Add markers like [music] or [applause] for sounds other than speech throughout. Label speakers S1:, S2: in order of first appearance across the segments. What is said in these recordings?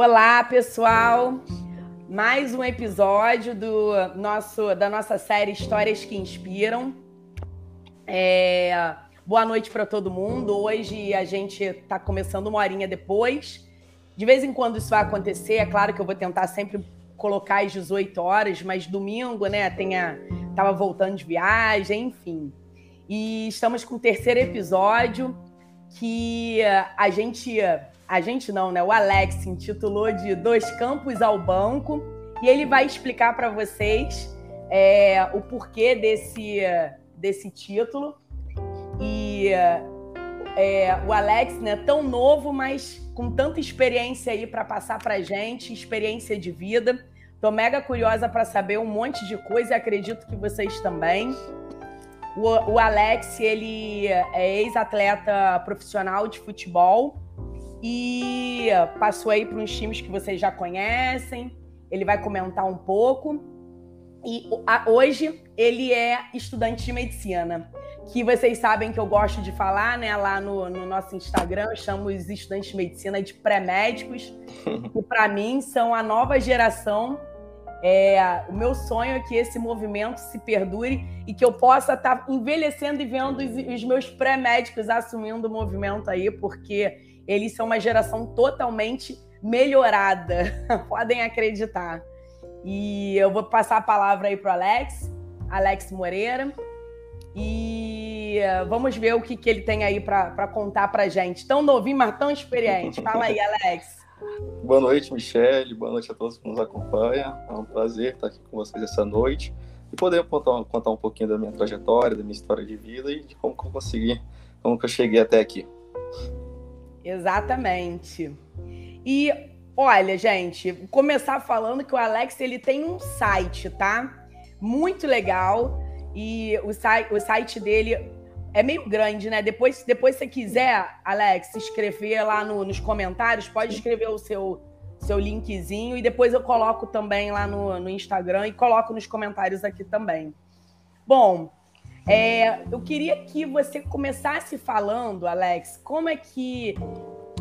S1: Olá, pessoal. Mais um episódio do nosso da nossa série Histórias que Inspiram. É, boa noite para todo mundo. Hoje a gente está começando uma horinha depois. De vez em quando isso vai acontecer. É claro que eu vou tentar sempre colocar às 18 horas, mas domingo, né? Tenha, tava voltando de viagem, enfim. E estamos com o terceiro episódio que a gente a gente não, né? O Alex intitulou de Dois Campos ao Banco e ele vai explicar para vocês é, o porquê desse, desse título. E é, o Alex, né, tão novo, mas com tanta experiência aí para passar para gente, experiência de vida. Tô mega curiosa para saber um monte de coisa e acredito que vocês também. O, o Alex, ele é ex-atleta profissional de futebol e passou aí para uns times que vocês já conhecem. Ele vai comentar um pouco. E hoje ele é estudante de medicina, que vocês sabem que eu gosto de falar, né? Lá no, no nosso Instagram, eu chamo os estudantes de medicina de pré-médicos, [laughs] que para mim são a nova geração. É, o meu sonho é que esse movimento se perdure e que eu possa estar tá envelhecendo e vendo os, os meus pré-médicos assumindo o movimento aí, porque eles são uma geração totalmente melhorada, [laughs] podem acreditar. E eu vou passar a palavra aí para Alex, Alex Moreira, e vamos ver o que, que ele tem aí para contar para gente. Tão novinho, mas tão experiente. Fala aí, Alex. [laughs]
S2: Boa noite, Michele. Boa noite a todos que nos acompanham. É um prazer estar aqui com vocês essa noite e poder contar, contar um pouquinho da minha trajetória, da minha história de vida e de como que eu consegui, como que eu cheguei até aqui.
S1: Exatamente. E olha, gente, começar falando que o Alex ele tem um site, tá? Muito legal. E o, site, o site dele é meio grande, né? Depois, depois se quiser, Alex, escrever lá no, nos comentários, pode escrever o seu, seu linkzinho e depois eu coloco também lá no, no Instagram e coloco nos comentários aqui também. Bom, é, eu queria que você começasse falando, Alex, como é que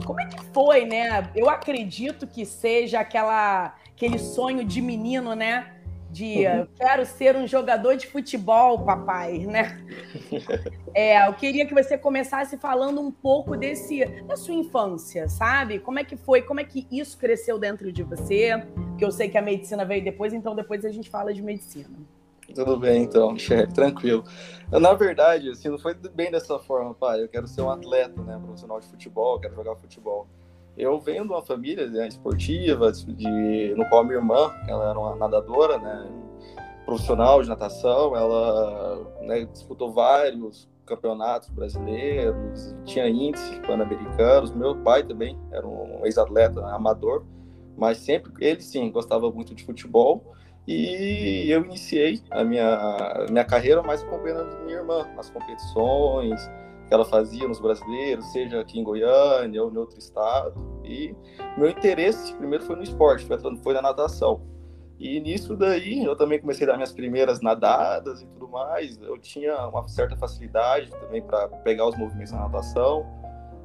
S1: como é que foi, né? Eu acredito que seja aquela aquele sonho de menino, né? De uhum. quero ser um jogador de futebol, papai, né? [laughs] É, eu queria que você começasse falando um pouco desse da sua infância, sabe? Como é que foi? Como é que isso cresceu dentro de você? Porque eu sei que a medicina veio depois, então depois a gente fala de medicina.
S2: Tudo bem, então, [laughs] chefe, tranquilo. Na verdade, assim, não foi bem dessa forma, pai. Eu quero ser um atleta, né, profissional de futebol, quero jogar futebol. Eu venho de uma família né, esportiva, de, no qual minha irmã, ela era uma nadadora, né, profissional de natação, ela né, disputou vários campeonatos brasileiros, tinha índice pan-americanos. Meu pai também era um ex-atleta amador, mas sempre ele sim gostava muito de futebol. E eu iniciei a minha, minha carreira mais acompanhando minha irmã nas competições que ela fazia nos brasileiros, seja aqui em Goiânia ou em outro estado. E meu interesse primeiro foi no esporte, foi, na natação. E nisso daí eu também comecei a dar minhas primeiras nadadas e tudo mais. Eu tinha uma certa facilidade também para pegar os movimentos na natação.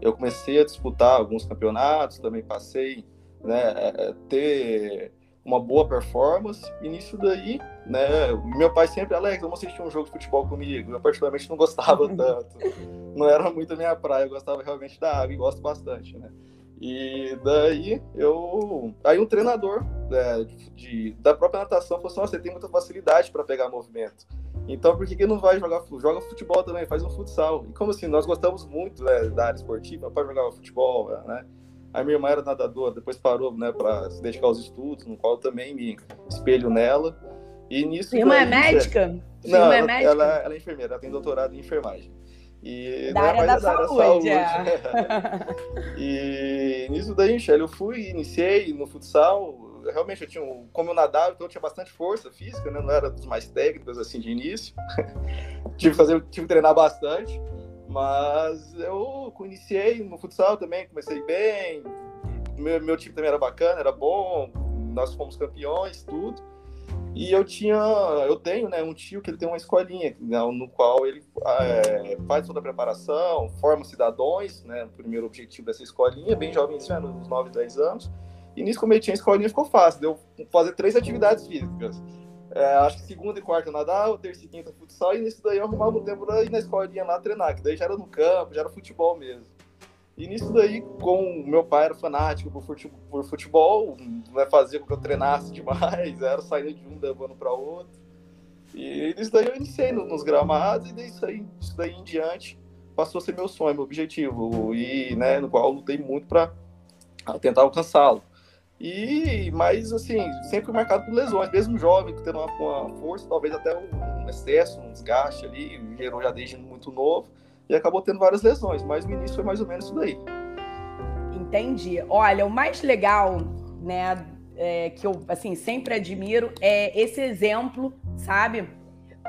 S2: Eu comecei a disputar alguns campeonatos, também passei né, é, ter uma boa performance. E nisso daí, né, meu pai sempre, Alex, vamos assistir um jogo de futebol comigo. Eu particularmente não gostava [laughs] tanto. Não era muito a minha praia, eu gostava realmente da água e gosto bastante, né? E daí eu. Aí um treinador né, de, da própria natação falou assim: você tem muita facilidade para pegar movimento. Então por que, que não vai jogar joga futebol também, faz um futsal? E como assim, nós gostamos muito né, da área esportiva, para jogar futebol, né? A minha irmã era nadadora, depois parou, né, para se dedicar aos estudos, no qual eu também me espelho nela. E nisso.
S1: Irmã é médica?
S2: Não, ela, é médica? Ela, ela, é enfermeira, ela tem doutorado em enfermagem.
S1: E da área da, da, saúde. Da
S2: saúde. É. [laughs] e nisso daí, Michelle, eu fui, iniciei no futsal. Realmente, eu tinha, como eu nadava, então eu tinha bastante força física, né? Não era dos mais técnicos assim de início. [laughs] tive que fazer, tive que treinar bastante. Mas eu iniciei no futsal também, comecei bem. Meu, meu time também era bacana, era bom. Nós fomos campeões, tudo. E eu tinha, eu tenho, né, um tio que ele tem uma escolinha, né, no qual ele é, faz toda a preparação, forma cidadãos, né, o primeiro objetivo dessa escolinha, bem jovem, né, uns 9, 10 anos. E nisso, como ele tinha escolinha, ficou fácil. Deu fazer três atividades físicas. É, acho que segunda e quarta eu nadava, terça e quinta futsal, e nisso daí eu arrumava um tempo pra ir na escolinha lá treinar, que daí já era no campo, já era futebol mesmo. E nisso daí, com meu pai era fanático por futebol, né, fazia com que eu treinasse demais, [laughs] era saindo de um levando para outro. E nisso daí eu iniciei nos gramados, e disso aí, isso daí em diante passou a ser meu sonho, meu objetivo, e né, no qual eu lutei muito para tentar alcançá-lo. E, mas, assim, sempre marcado por lesões, mesmo jovem, tendo uma, uma força, talvez até um excesso, um desgaste ali, gerou já desde muito novo, e acabou tendo várias lesões, mas no início foi mais ou menos isso daí.
S1: Entendi. Olha, o mais legal, né, é, que eu, assim, sempre admiro é esse exemplo, sabe?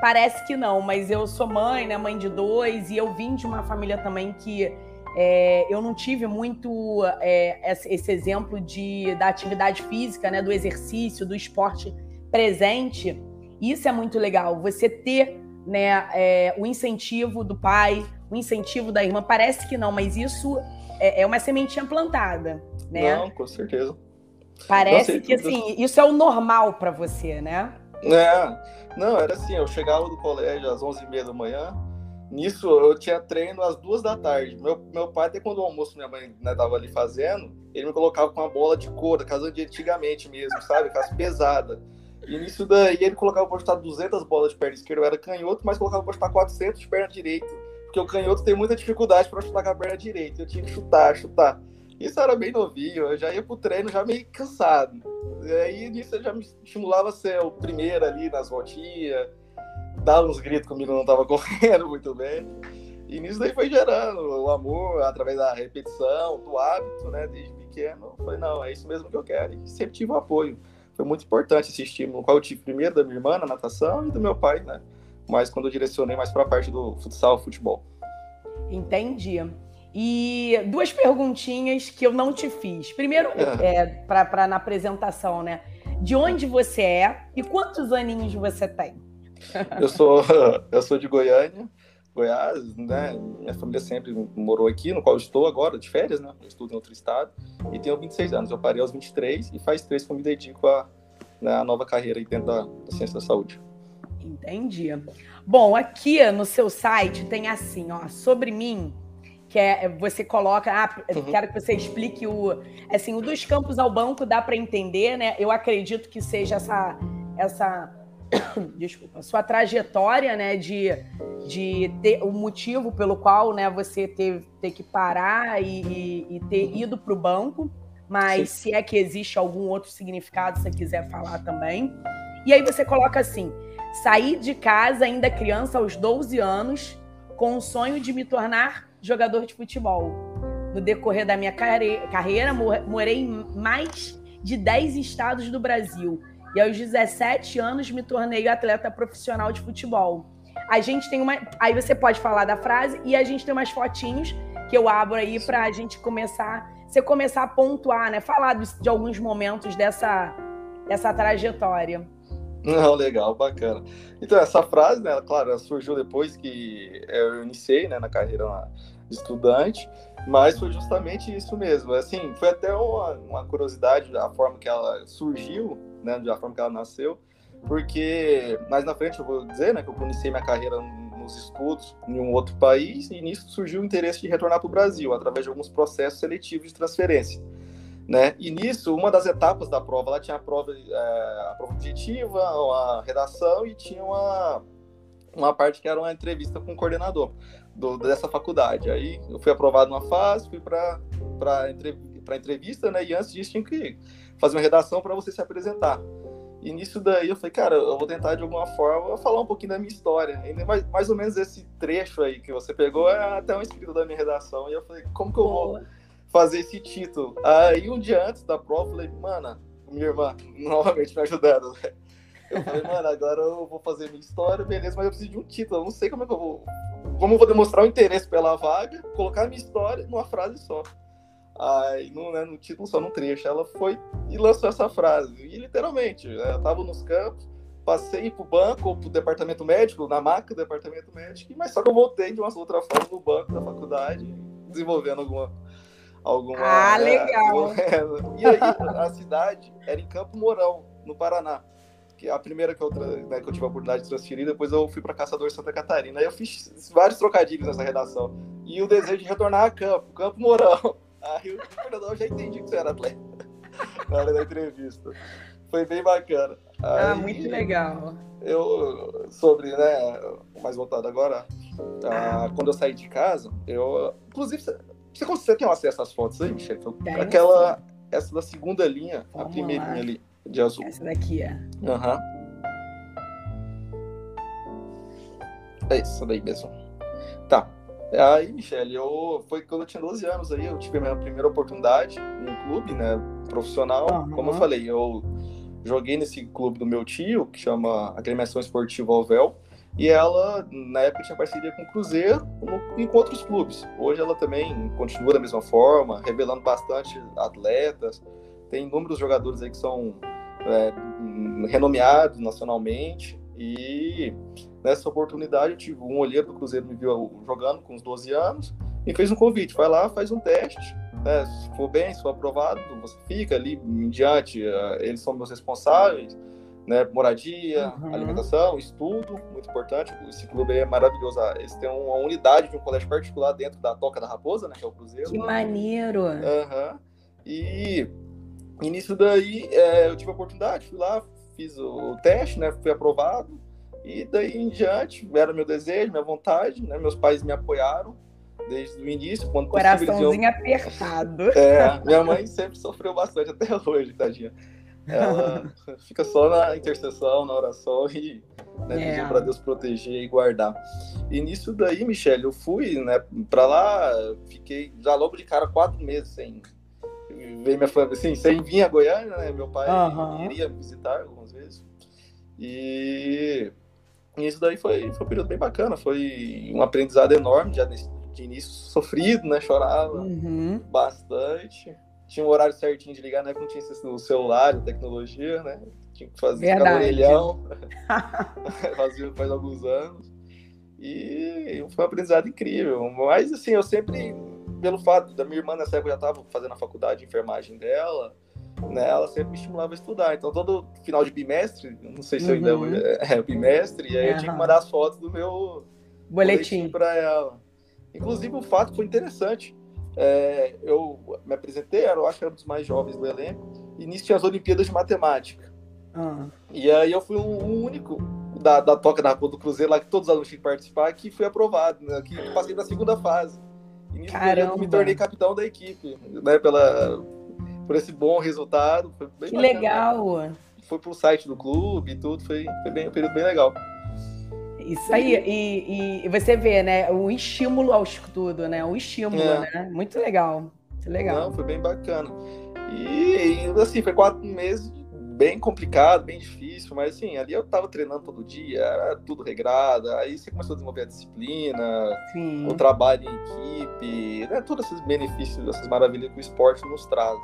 S1: Parece que não, mas eu sou mãe, né, mãe de dois, e eu vim de uma família também que é, eu não tive muito é, esse exemplo de, da atividade física, né, do exercício, do esporte presente. Isso é muito legal. Você ter né, é, o incentivo do pai, o incentivo da irmã. Parece que não, mas isso é, é uma sementinha plantada, né?
S2: Não, com certeza.
S1: Parece que assim, isso é o normal para você, né?
S2: É, não, era assim, eu chegava do colégio às 11h30 da manhã, Nisso, eu tinha treino às duas da tarde. Meu, meu pai, até quando o almoço minha mãe né, tava ali fazendo, ele me colocava com uma bola de couro, casa de antigamente mesmo, sabe? Casa pesada. E nisso daí, ele colocava pra chutar 200 bolas de perna esquerda, eu era canhoto, mas colocava pra chutar 400 de perna direita. Porque o canhoto tem muita dificuldade para chutar com a perna direita. Eu tinha que chutar, chutar. Isso era bem novinho, eu já ia pro treino já meio cansado. E aí, nisso, eu já me estimulava a ser o primeiro ali nas voltinhas dava uns gritos comigo, não estava [laughs] correndo muito bem. E nisso daí foi gerando o amor através da repetição, do hábito, né, desde pequeno. Eu falei, não, é isso mesmo que eu quero. E sempre tive o apoio. Foi muito importante esse estímulo, qual eu tive primeiro da minha irmã na natação e do meu pai, né? Mas quando eu direcionei mais para a parte do futsal, futebol.
S1: Entendi. E duas perguntinhas que eu não te fiz. Primeiro, é. é para na apresentação, né? De onde você é e quantos aninhos você tem?
S2: Eu sou, [laughs] eu sou de Goiânia, Goiás, né? Minha família sempre morou aqui, no qual eu estou agora, de férias, né? Eu estudo em outro estado e tenho 26 anos. Eu parei aos 23 e faz três que eu me dedico a, né, nova carreira aí dentro da, da ciência da saúde.
S1: Entendi. Bom, aqui no seu site tem assim, ó, sobre mim, que é você coloca, ah, uhum. quero que você explique o, assim, o dos campos ao banco dá para entender, né? Eu acredito que seja essa essa [coughs] desculpa, sua trajetória, né, de, de ter o motivo pelo qual, né, você teve ter que parar e, e, e ter ido para o banco, mas Sim. se é que existe algum outro significado, se você quiser falar também. E aí você coloca assim: saí de casa ainda criança aos 12 anos, com o sonho de me tornar jogador de futebol. No decorrer da minha carreira, morei em mais de 10 estados do Brasil e aos 17 anos me tornei atleta profissional de futebol. A gente tem uma. Aí você pode falar da frase e a gente tem umas fotinhos que eu abro aí para a gente começar. Você começar a pontuar, né? Falar de, alguns momentos dessa, dessa trajetória.
S2: Não, legal, bacana. Então, essa frase, né, claro, surgiu depois que eu iniciei né, na carreira de estudante, mas foi justamente isso mesmo. Assim, foi até uma, uma curiosidade a forma que ela surgiu, né, da forma que ela nasceu, porque mais na frente eu vou dizer, né, que eu iniciei minha carreira nos estudos em um outro país e nisso surgiu o interesse de retornar para o Brasil através de alguns processos seletivos de transferência. Né? E nisso, uma das etapas da prova, ela tinha a prova, é, a prova objetiva, a redação e tinha uma, uma parte que era uma entrevista com o coordenador do, dessa faculdade. Aí eu fui aprovado numa fase, fui para para entrevista, né? E antes disso tinha que fazer uma redação para você se apresentar. E nisso daí eu falei, cara, eu vou tentar de alguma forma falar um pouquinho da minha história. E mais, mais ou menos esse trecho aí que você pegou é até um escrito da minha redação. E eu falei, como que eu vou fazer esse título? Aí um dia antes da prova, eu falei, mana, minha irmã, [laughs] novamente me ajudando. Eu falei, mano, agora eu vou fazer minha história, beleza, mas eu preciso de um título. Eu não sei como é que eu vou. Como eu vou demonstrar o interesse pela vaga, colocar minha história numa frase só. Aí, no, né, no título, só no trecho, ela foi e lançou essa frase. E literalmente, né, eu tava nos campos, passei pro banco ou pro departamento médico, na maca do departamento médico, mas só que eu voltei de uma outra forma no banco da faculdade, desenvolvendo alguma, alguma.
S1: Ah, legal! [laughs]
S2: e aí, a cidade era em Campo Mourão, no Paraná. Que a primeira que eu, né, que eu tive a oportunidade de transferir, depois eu fui para Caçador Santa Catarina. Aí eu fiz vários trocadilhos nessa redação. E o desejo de retornar a campo, Campo Mourão. Aí o coordenador já entendi que você era atleta [laughs] na hora da entrevista. Foi bem bacana.
S1: Ah, Aí, muito legal.
S2: Eu, sobre, né, mais voltado agora, ah, quando eu saí de casa, eu. Inclusive, você, você tem acesso às fotos aí? Então, aquela. Essa da segunda linha, Vamos a primeira linha ali, de azul.
S1: Essa daqui é.
S2: Aham. Uhum. É isso daí mesmo. Tá. Aí, Michele, eu foi quando eu tinha 12 anos aí, eu tive a minha primeira oportunidade em um clube, né, profissional. Uhum. Como eu falei, eu joguei nesse clube do meu tio, que chama Agremiação Esportiva Alvel, e ela, na época, tinha parceria com o Cruzeiro e com outros clubes. Hoje ela também continua da mesma forma, revelando bastante atletas. Tem inúmeros jogadores aí que são é, renomeados nacionalmente. E nessa oportunidade, eu tive um olheiro do Cruzeiro me viu jogando com uns 12 anos e fez um convite. Vai lá, faz um teste. Né? Se for bem, se for aprovado, você fica ali em diante. Uh, eles são meus responsáveis. Né, moradia, uhum. alimentação, estudo, muito importante. Esse clube é maravilhoso. Ah, eles têm uma unidade de um colégio particular dentro da Toca da Raposa, né, que é o Cruzeiro.
S1: Que maneiro!
S2: Uhum. E, nisso daí é, eu tive a oportunidade, fui lá, fiz o teste, né, fui aprovado. E daí em diante, era meu desejo, minha vontade, né? Meus pais me apoiaram desde o início, quando
S1: Coraçãozinho apertado.
S2: É, minha mãe sempre sofreu bastante até hoje, tadinha. Ela [laughs] fica só na intercessão, na oração e né, é. para Deus proteger e guardar. E nisso daí, Michelle, eu fui, né, para lá, fiquei já logo de cara quatro meses sem ver minha família, assim, sem vir a Goiânia, né? Meu pai uhum. iria me visitar. E isso daí foi, foi um período bem bacana, foi um aprendizado enorme, já de, de início sofrido, né? Chorava uhum. bastante. Tinha um horário certinho de ligar, né? Não tinha o celular, a tecnologia, né? Tinha que fazer ficar orelhão. [laughs] Fazia faz alguns anos. E foi um aprendizado incrível. Mas assim, eu sempre, pelo fato da minha irmã nessa época já estava fazendo a faculdade de enfermagem dela, né, ela sempre me estimulava a estudar. Então, todo final de bimestre, não sei se uhum. eu ainda [laughs] é, é bimestre, e aí uhum. eu tinha que mandar as fotos do meu
S1: boletim
S2: para ela. Inclusive, o fato foi interessante. É, eu me apresentei, eu acho que era um dos mais jovens do elenco, e nisso tinha as Olimpíadas de Matemática. Uhum. E aí eu fui o único da, da Toca da Rua do Cruzeiro, lá que todos os alunos tinham que participar, que fui aprovado, né, que passei na segunda fase. E nisso eu me tornei capitão da equipe, né, pela, por esse bom resultado. Foi bem
S1: que bacana, legal!
S2: Foi pro site do clube e tudo, foi, foi bem, um período bem legal.
S1: Isso aí, e, e, você vê, né, o estímulo ao estudo, né, o estímulo, é. né, muito legal, muito legal.
S2: Não, foi bem bacana. E, assim, foi quatro meses bem complicado, bem difícil, mas assim, ali eu tava treinando todo dia, era tudo regrado, aí você começou a desenvolver a disciplina, Sim. o trabalho em equipe, né, todos esses benefícios, essas maravilhas que o esporte nos traz.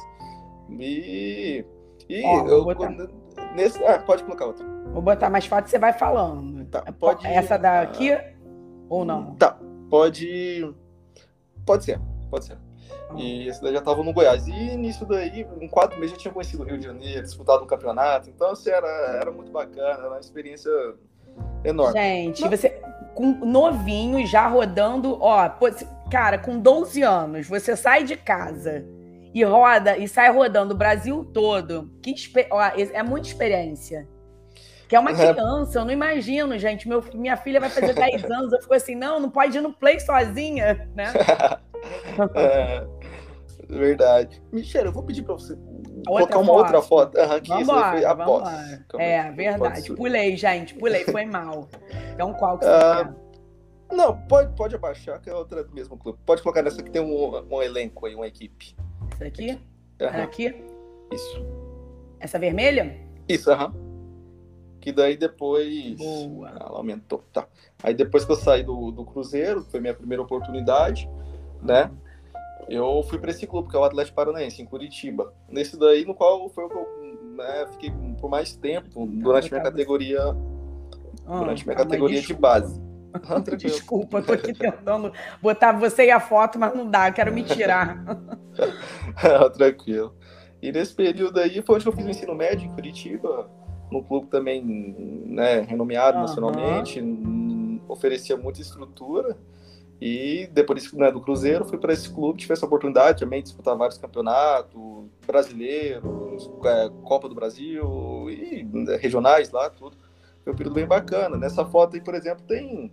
S2: E, e Ó, eu, nesse, ah, pode colocar outra.
S1: Vou botar mais foto você vai falando. Tá, pode, Essa daqui ah, ou não?
S2: Tá, pode, pode ser, pode ser. E esse daí já tava no Goiás. E nisso daí, em quatro meses, já tinha conhecido o Rio de Janeiro, disputado um campeonato. Então, assim, era, era muito bacana, era uma experiência enorme.
S1: Gente, Não. você com novinho, já rodando, ó, cara, com 12 anos, você sai de casa e roda e sai rodando o Brasil todo. Que ó, é muita experiência. Que é uma criança, eu não imagino, gente. Meu, minha filha vai fazer 10 [laughs] anos, eu fico assim, não, não pode ir no play sozinha, né? [laughs]
S2: é, verdade. Michelle, eu vou pedir para você outra colocar uma foto. outra foto. Uhum, que
S1: vamos isso foi É, verdade. Pulei, gente, pulei, foi mal. Então qual que você uh, quer?
S2: Não, pode, pode abaixar, que é outra do mesmo clube. Pode colocar nessa que tem um, um elenco aí, uma equipe.
S1: Essa aqui? Uhum. Aqui?
S2: Isso.
S1: Essa vermelha?
S2: Isso, aham. Uhum. Que daí depois. Boa. Ela aumentou. Tá. Aí depois que eu saí do, do Cruzeiro, foi minha primeira oportunidade, né? Eu fui para esse clube, que é o Atlético Paranaense, em Curitiba. Nesse daí, no qual foi o que eu né, fiquei por mais tempo durante minha categoria. Ah, durante minha categoria de base. [laughs]
S1: Ah, Desculpa, tô aqui tentando botar você e a foto, mas não dá, quero me tirar.
S2: ah, [laughs] tranquilo. E nesse período aí foi onde eu fiz o ensino médio em Curitiba, no clube também né, renomeado uhum. nacionalmente, oferecia muita estrutura. E depois né, do Cruzeiro, fui para esse clube, tive essa oportunidade também de disputar vários campeonatos brasileiros, é, Copa do Brasil e né, regionais lá, tudo. Foi um período bem bacana. Nessa foto aí, por exemplo, tem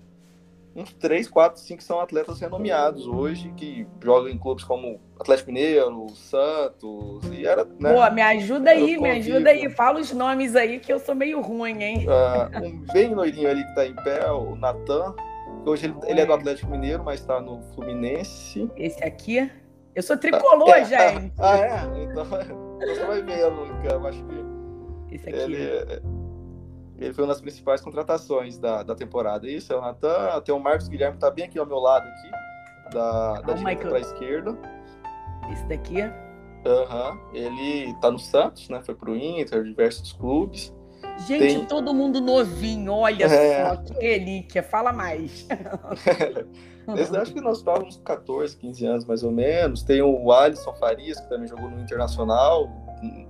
S2: uns 3, 4, 5 são atletas renomeados hoje, que jogam em clubes como Atlético Mineiro, Santos, e era,
S1: né? Pô, me ajuda aí, me ajuda aí, fala os nomes aí que eu sou meio ruim, hein?
S2: Uh, um bem loirinho ali que tá em pé, o Natan, Hoje ele, ele, é do Atlético Mineiro, mas está no Fluminense.
S1: Esse aqui? Eu sou tricolor, ah, é,
S2: gente. [laughs] Ah, é? Então [laughs] você vai ver, Luca. Eu acho que. Esse aqui. Ele, ele foi uma das principais contratações da, da temporada. Isso, é o Natan. Tem o Marcos Guilherme, que tá bem aqui ao meu lado, aqui, da, da direita para a esquerda.
S1: Esse daqui?
S2: Aham. Uhum. Ele tá no Santos, né? Foi pro Inter, diversos clubes.
S1: Gente, tem... todo mundo novinho, olha [laughs] é... só, que relíquia, fala mais. [laughs]
S2: Esse, acho que nós estávamos 14, 15 anos mais ou menos. Tem o Alisson Farias, que também jogou no Internacional,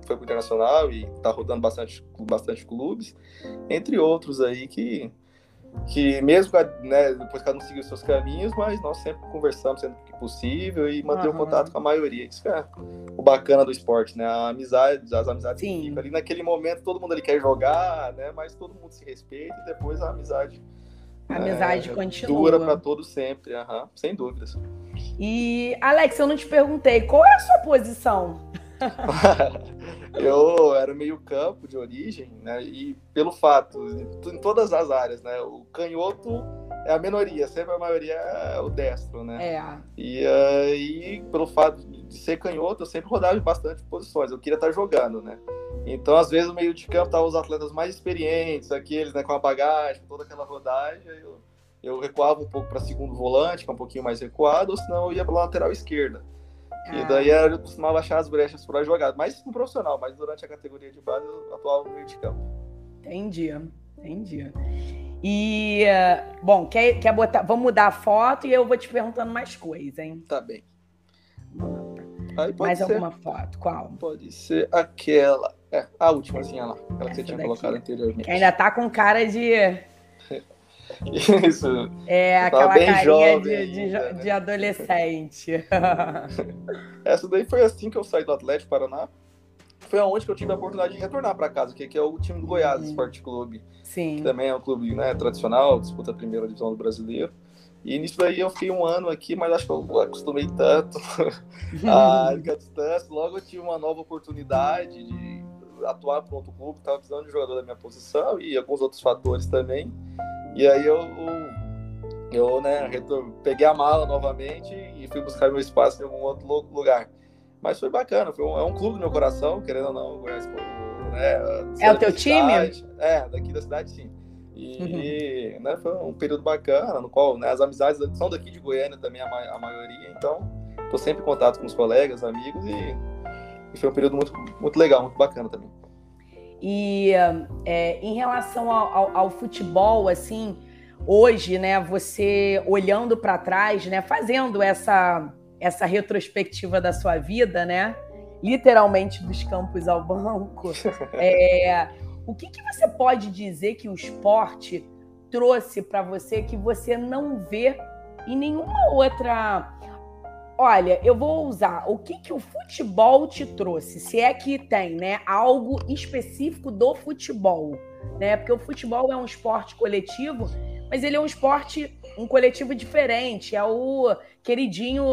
S2: foi pro Internacional e está rodando bastante, bastante clubes, entre outros aí que que mesmo né, depois cada um seguiu seus caminhos, mas nós sempre conversamos sempre que possível e manter o contato com a maioria. Isso é o bacana do esporte, né? A amizade, as amizades Sim. que ali naquele momento, todo mundo ali quer jogar, né? Mas todo mundo se respeita e depois a amizade
S1: a amizade é, continua.
S2: Dura para todo sempre, uhum, sem dúvidas.
S1: E Alex, eu não te perguntei, qual é a sua posição? [laughs]
S2: eu era meio campo de origem, né? E pelo fato, em todas as áreas, né? O canhoto é a minoria, sempre a maioria é o destro, né? É. E aí, pelo fato de ser canhoto, eu sempre rodava bastante posições. Eu queria estar jogando, né? Então, às vezes, no meio de campo estavam os atletas mais experientes, aqueles né, com a bagagem, toda aquela rodagem. Eu, eu recuava um pouco para segundo volante, que é um pouquinho mais recuado, ou senão eu ia para lateral esquerda. E daí eu costumava achar as brechas para jogar, mais no profissional, mas durante a categoria de base eu atuava no meio de campo.
S1: Entendi, entendi. E, bom, quer, quer botar. Vamos mudar a foto e eu vou te perguntando mais coisas, hein?
S2: Tá bem.
S1: mais ser, alguma foto? Qual?
S2: Pode ser aquela. É, a últimazinha lá, aquela Essa que você tinha daqui. colocado anteriormente. Que
S1: ainda tá com cara de [laughs]
S2: Isso.
S1: É, aquela carinha jovem de, de, ainda, né? de, adolescente. [laughs]
S2: Essa daí foi assim que eu saí do Atlético Paraná. Foi aonde que eu tive a oportunidade de retornar para casa, que, que é o time do Goiás uhum. Esporte Clube.
S1: Sim.
S2: Que também é um clube né, tradicional, disputa a primeira divisão do brasileiro. E nisso daí eu fiquei um ano aqui, mas acho que eu acostumei tanto [laughs] a distância. Logo eu tive uma nova oportunidade de atuar para outro clube, estava precisando de jogador da minha posição e alguns outros fatores também. E aí eu, eu né, peguei a mala novamente e fui buscar meu espaço em algum outro lugar. Mas foi bacana, foi um, é um clube do meu coração, querendo ou não, Goiás,
S1: né, é o teu time?
S2: É, daqui da cidade sim. E uhum. né, foi um período bacana, no qual né, as amizades são daqui de Goiânia também, a, a maioria, então estou sempre em contato com os colegas, amigos, e, e, foi um período muito, muito legal, muito bacana também.
S1: E é, em relação ao, ao, ao, futebol, assim, hoje, né, você olhando para trás, né, fazendo essa, essa retrospectiva da sua vida, né, literalmente dos campos ao banco, [laughs] é, o que, que você pode dizer que o esporte trouxe para você que você não vê em nenhuma outra Olha, eu vou usar o que, que o futebol te trouxe, se é que tem, né, algo específico do futebol, né? Porque o futebol é um esporte coletivo, mas ele é um esporte, um coletivo diferente, é o queridinho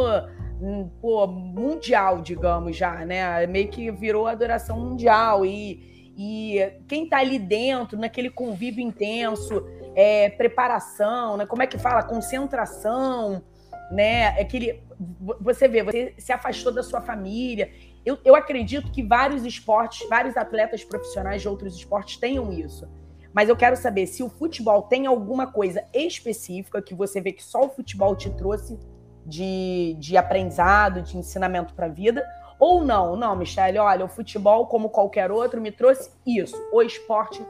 S1: hum, pô, mundial, digamos já, né? Meio que virou adoração mundial e, e quem tá ali dentro, naquele convívio intenso, é, preparação, né? Como é que fala? Concentração, né? Aquele, você vê, você se afastou da sua família. Eu, eu acredito que vários esportes, vários atletas profissionais de outros esportes tenham isso. Mas eu quero saber se o futebol tem alguma coisa específica que você vê que só o futebol te trouxe de, de aprendizado, de ensinamento para a vida, ou não. Não, Michelle, olha, o futebol, como qualquer outro, me trouxe isso. O esporte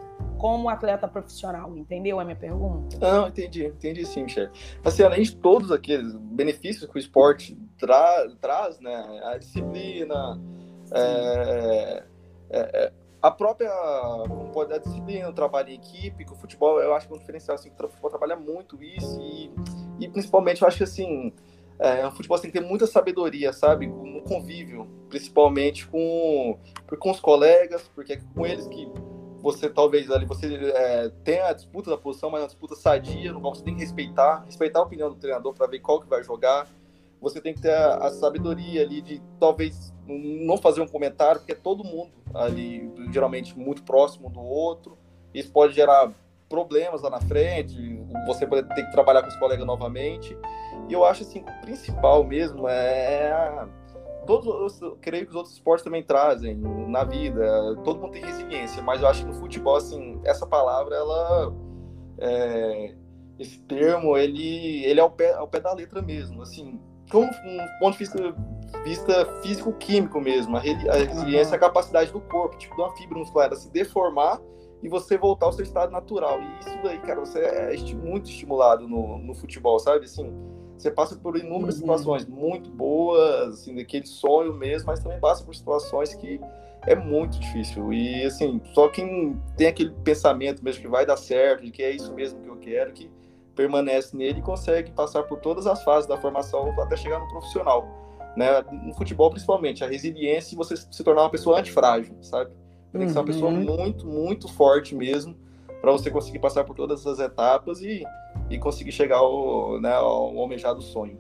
S1: como atleta profissional, entendeu a minha pergunta?
S2: Não, entendi, entendi sim, chefe. Assim, além de todos aqueles benefícios que o esporte tra traz, né, a disciplina, é, é, é, a própria a disciplina, o trabalho em equipe, que o futebol, eu acho que é um diferencial, assim, que o futebol trabalha muito isso e, e principalmente eu acho que, assim, é, o futebol tem que ter muita sabedoria, sabe? No convívio, principalmente com, com os colegas, porque é com eles que você talvez ali você é, tem a disputa da posição, mas é uma disputa sadia, no qual você tem que respeitar, respeitar a opinião do treinador para ver qual que vai jogar. Você tem que ter a, a, sabedoria ali de talvez não fazer um comentário, porque é todo mundo ali geralmente muito próximo do outro. Isso pode gerar problemas lá na frente, você pode ter que trabalhar com os colegas novamente. E eu acho assim, o principal mesmo é todos eu creio que os outros esportes também trazem na vida. Todo mundo tem resiliência, mas eu acho que no futebol assim, essa palavra ela é, esse termo, ele ele é ao pé, ao pé da letra mesmo, assim, como um ponto de vista, vista físico-químico mesmo, a, resiliência é a capacidade do corpo, tipo de uma fibra muscular, se deformar e você voltar ao seu estado natural. E isso daí, cara, você é muito estimulado no, no futebol, sabe? Assim, você passa por inúmeras uhum. situações muito boas, assim, daquele sonho mesmo, mas também passa por situações que é muito difícil. E, assim, só quem tem aquele pensamento mesmo que vai dar certo, de que é isso mesmo que eu quero, que permanece nele e consegue passar por todas as fases da formação até chegar no profissional. Né? No futebol, principalmente, a resiliência e você se tornar uma pessoa antifrágil, sabe? Tem que ser uma pessoa uhum. muito, muito forte mesmo para você conseguir passar por todas as etapas e, e conseguir chegar ao, né, ao almejado sonho.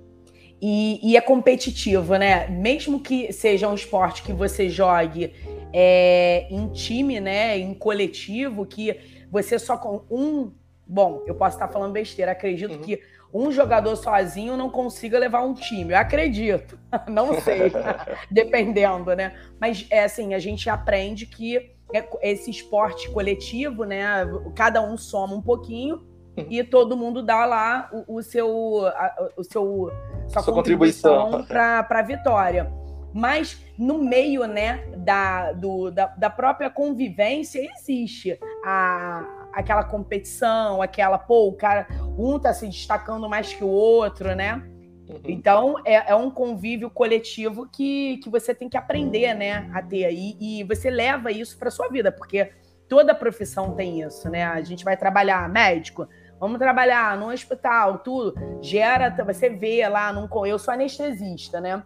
S1: E, e, é competitivo, né? Mesmo que seja um esporte que você jogue é, em time, né, em coletivo, que você só com um. Bom, eu posso estar falando besteira, acredito uhum. que um jogador sozinho não consiga levar um time. Eu acredito, [laughs] não sei, [laughs] dependendo, né? Mas é assim, a gente aprende que é esse esporte coletivo, né? Cada um soma um pouquinho. E todo mundo dá lá o, o seu, a, o seu sua, sua contribuição para a vitória. Mas no meio, né, da, do, da, da própria convivência existe a, aquela competição, aquela, pô, o cara, um tá se destacando mais que o outro, né? Uhum. Então, é, é, um convívio coletivo que, que você tem que aprender, né, a ter. E, e você leva isso para sua vida, porque toda profissão tem isso, né? A gente vai trabalhar médico, vamos trabalhar no hospital, tudo. Gera, você vê lá, num, eu sou anestesista, né?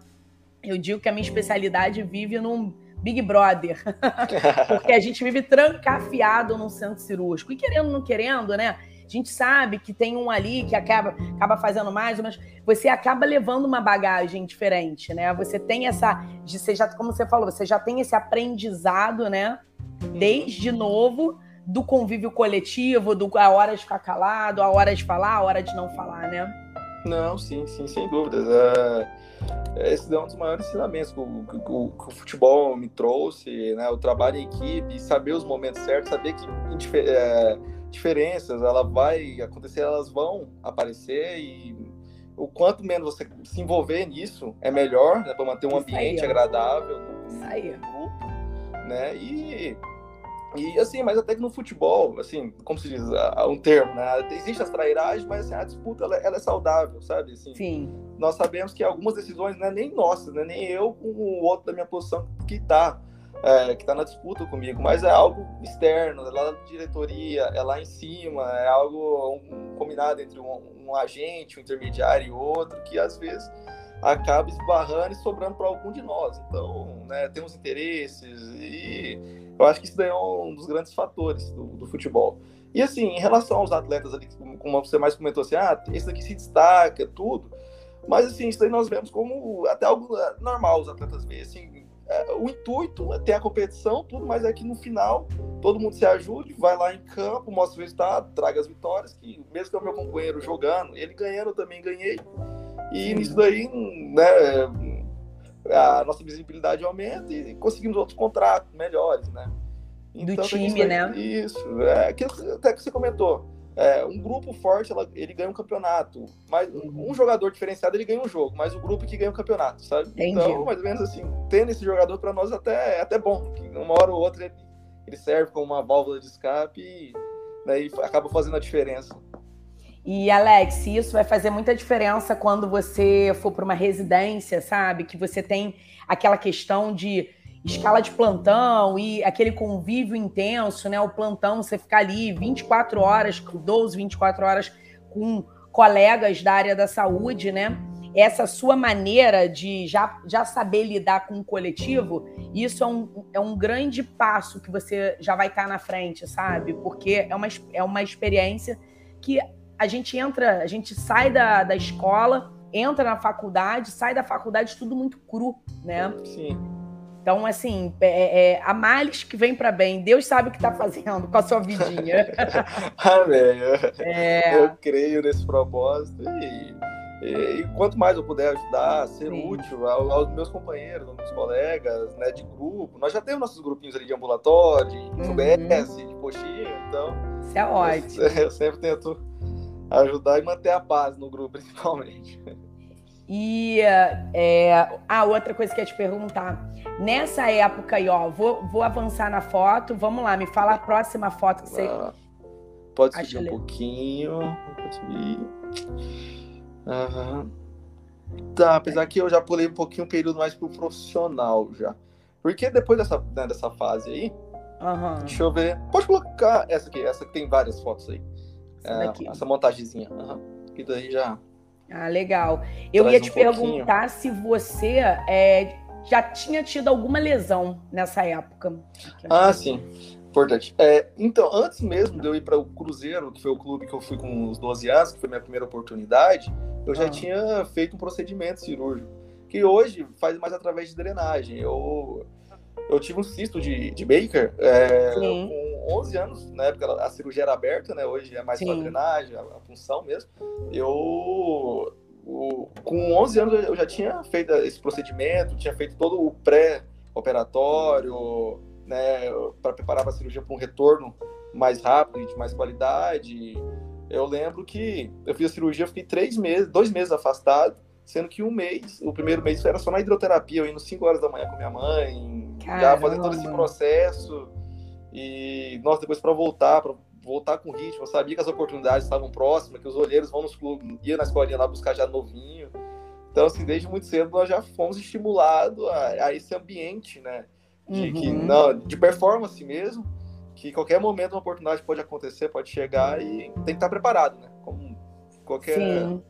S1: Eu digo que a minha especialidade vive num Big Brother, [laughs] porque a gente vive trancafiado num centro cirúrgico. E querendo não querendo, né? A gente sabe que tem um ali que acaba, acaba fazendo mais, mas você acaba levando uma bagagem diferente, né? Você tem essa, você já, como você falou, você já tem esse aprendizado, né? Desde novo do convívio coletivo, do a hora de ficar calado, a hora de falar, a hora de não falar, né?
S2: Não, sim, sim, sem dúvidas. É, esse é um dos maiores ensinamentos que o, que, o, que o, futebol me trouxe, né? O trabalho em equipe, saber os momentos certos, saber que é, diferenças, ela vai acontecer, elas vão aparecer e o quanto menos você se envolver nisso é melhor, né, para manter um ambiente agradável no, no grupo, né? E e assim, mas até que no futebol, assim, como se diz, um termo, né? Existe as trairagens, mas assim, a disputa ela, ela, é saudável, sabe? Assim,
S1: Sim.
S2: Nós sabemos que algumas decisões não é nem nossas, né? nem eu com o outro da minha posição que tá é, que está na disputa comigo, mas é algo externo, é lá da diretoria, é lá em cima, é algo um, combinado entre um, um, agente, um intermediário e outro, que às vezes acaba esbarrando e sobrando para algum de nós. Então, né, temos interesses e eu acho que isso daí é um dos grandes fatores do, do futebol. E assim, em relação aos atletas ali, como você mais comentou assim, ah, esse daqui se destaca, tudo. Mas assim, isso daí nós vemos como até algo é, normal os atletas veem, assim, é, o intuito é ter a competição, tudo, mas é que no final todo mundo se ajude, vai lá em campo, mostra o resultado, traga as vitórias, que mesmo que é o meu companheiro jogando, ele ganhando, eu também ganhei. E nisso daí, né, a nossa visibilidade aumenta e conseguimos outros contratos melhores, né?
S1: Então, Do time, né?
S2: Isso, é aquilo até que você comentou é, um grupo forte ela, ele ganha um campeonato, mas uhum. um jogador diferenciado ele ganha um jogo, mas o grupo que ganha o um campeonato, sabe? Entendi. Então, mais ou menos assim, tendo esse jogador para nós até é até bom, que uma hora ou outra ele, ele serve como uma válvula de escape e, né, e acaba fazendo a diferença.
S1: E Alex, isso vai fazer muita diferença quando você for para uma residência, sabe? Que você tem aquela questão de escala de plantão e aquele convívio intenso, né? O plantão, você ficar ali 24 horas, 12, 24 horas com colegas da área da saúde, né? Essa sua maneira de já, já saber lidar com o coletivo, isso é um, é um grande passo que você já vai estar na frente, sabe? Porque é uma, é uma experiência que a gente entra, a gente sai da, da escola, entra na faculdade, sai da faculdade tudo muito cru, né?
S2: Sim.
S1: Então, assim, é, é, a males que vem para bem. Deus sabe o que está fazendo com a sua vidinha. [laughs]
S2: Amém. É... Eu creio nesse propósito e, e, e, quanto mais eu puder ajudar, ser Sim. útil aos, aos, meus companheiros, aos meus colegas, né, de grupo. Nós já temos nossos grupinhos ali de ambulatório, de uhum. UBS, de coxinha, então...
S1: Isso é ótimo.
S2: Eu, eu sempre tento ajudar e manter a paz no grupo, [laughs] principalmente.
S1: E é, a outra coisa que eu ia te perguntar, nessa época aí, ó, vou, vou avançar na foto, vamos lá, me fala a próxima foto que você. Ah,
S2: pode subir um pouquinho. Pode subir. Tá, apesar que eu já pulei um pouquinho o período mais pro profissional já. Porque depois dessa, né, dessa fase aí,
S1: uhum.
S2: deixa eu ver. Pode colocar essa aqui, essa que tem várias fotos aí. Essa, é, essa montagemzinha. Uhum. Que daí já
S1: ah, legal. Eu ia te um perguntar pouquinho. se você é, já tinha tido alguma lesão nessa época.
S2: Ah, sim. Importante. É, então, antes mesmo de eu ir para o Cruzeiro, que foi o clube que eu fui com os 12 anos, que foi minha primeira oportunidade, eu já ah. tinha feito um procedimento cirúrgico, que hoje faz mais através de drenagem. Eu, eu tive um cisto de, de Baker é, com 11 anos, na época a cirurgia era aberta, né? Hoje é mais drenagem, a, a, função mesmo. Eu, o, com 11 anos eu já tinha feito esse procedimento, tinha feito todo o pré-operatório, né? Para preparar a cirurgia para um retorno mais rápido e de mais qualidade. Eu lembro que eu fiz a cirurgia, fiquei três meses, dois meses afastado sendo que um mês, o primeiro mês era só na hidroterapia, eu indo 5 horas da manhã com minha mãe. Já fazendo todo esse processo. E, nossa, depois para voltar, para voltar com ritmo, eu sabia que as oportunidades estavam próximas, que os olheiros vão nos clubes, ia na escolinha lá buscar já novinho. Então, assim, desde muito cedo nós já fomos estimulados a, a esse ambiente, né? De, uhum. que, não, de performance mesmo, que qualquer momento uma oportunidade pode acontecer, pode chegar e tem que estar preparado, né? Como qualquer Sim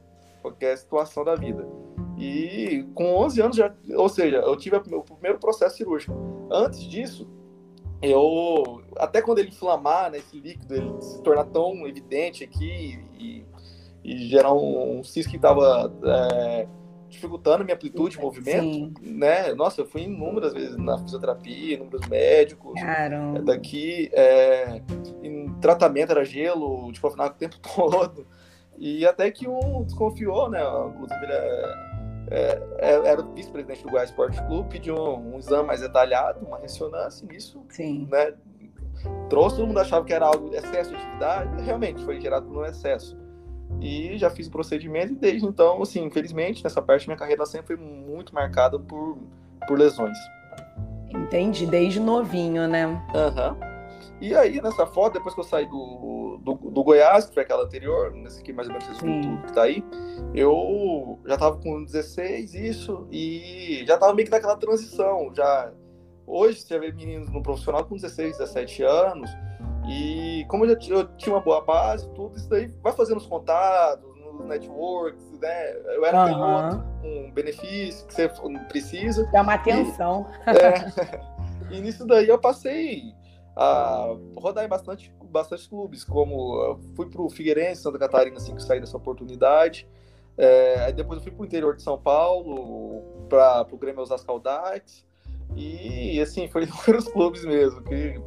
S2: qualquer situação da vida. E com 11 anos já, ou seja, eu tive o meu primeiro processo cirúrgico. Antes disso, eu até quando ele inflamar, né, esse líquido, ele se tornar tão evidente aqui e, e gerar um, um cisco que estava é, dificultando a minha amplitude de movimento, Sim. né? Nossa, eu fui inúmeras vezes na fisioterapia, inúmeros médicos.
S1: Caramba.
S2: Daqui, é, em tratamento era gelo, tipo, afinal, o tempo [laughs] todo. E até que um desconfiou, né? Inclusive, ele é, é, é era o vice-presidente do Goiás Esporte Clube, pediu um, um, exame mais detalhado, uma ressonância, nisso,
S1: Sim.
S2: né? Trouxe, todo mundo achava que era algo excesso de atividade, realmente foi gerado por um excesso. E já fiz o procedimento, e desde então, assim, infelizmente, nessa parte minha carreira sempre foi muito marcada por, por lesões.
S1: Entendi, desde novinho, né?
S2: Aham. Uhum. E aí, nessa foto, depois que eu saí do, do, do Goiás, que foi aquela anterior, nesse aqui mais ou menos tudo que tá aí, eu já tava com 16, isso, e já tava meio que naquela transição. Já Hoje, você vê meninos no profissional com 16, 17 anos, e como eu, já, eu tinha uma boa base, tudo isso daí vai fazendo os contatos, nos networks, né? Eu era uhum. um benefício que você precisa.
S1: Dá uma atenção.
S2: E, [laughs] é, [laughs] e nisso daí eu passei a rodar bastante, bastante clubes, como fui para o Figueirense, Santa Catarina, assim que saí dessa oportunidade. É, aí depois eu fui para o interior de São Paulo, para o Grêmio Osasco. E, assim, foi [laughs] inúmeros clubes mesmo. que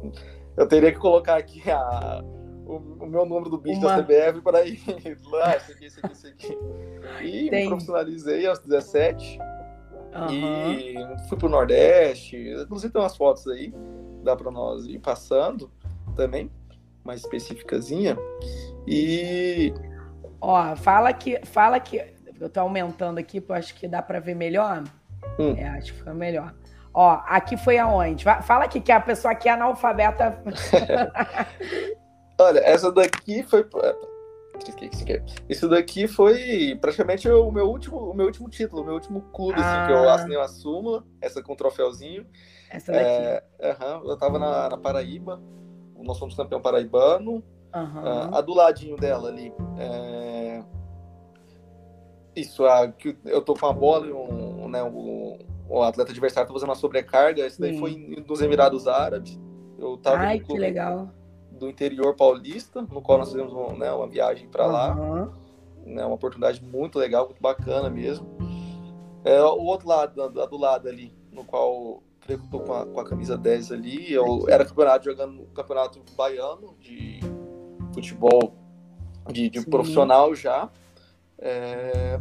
S2: Eu teria que colocar aqui a, o, o meu número do bicho Uma... da CBF para ir [laughs] lá, esse aqui, esse aqui, esse aqui. E Tem. me profissionalizei aos 17. Uhum. E fui para o Nordeste. Inclusive tem umas fotos aí dá para nós ir passando também, mais específicazinha. E
S1: ó, fala que fala que eu tô aumentando aqui, porque eu acho que dá para ver melhor. Hum. É, acho que foi melhor. Ó, aqui foi aonde? Fala aqui que a pessoa aqui é analfabeta. [laughs]
S2: Olha, essa daqui foi. Isso daqui foi praticamente o meu último, o meu último título, o meu último clube, ah. assim, que eu ah. assinei uma súmula, essa com troféuzinho.
S1: Essa daqui.
S2: É, uh -huh, eu tava na, na, Paraíba, nós somos campeão paraibano. Uh, a do ladinho dela ali. É... Isso, a, que eu tô com a bola e um, né, um, o atleta adversário tá fazendo uma sobrecarga. Esse daí Sim. foi nos Emirados Árabes. Eu tava
S1: Ai, que legal
S2: do interior paulista, no qual nós fizemos uma, né, uma viagem para lá. Né, uma oportunidade muito legal, muito bacana mesmo. É, o outro lado, do, do lado ali, no qual creio que eu tô com a, com a camisa 10 ali, eu era campeonato jogando no campeonato baiano de futebol de, de profissional já. É,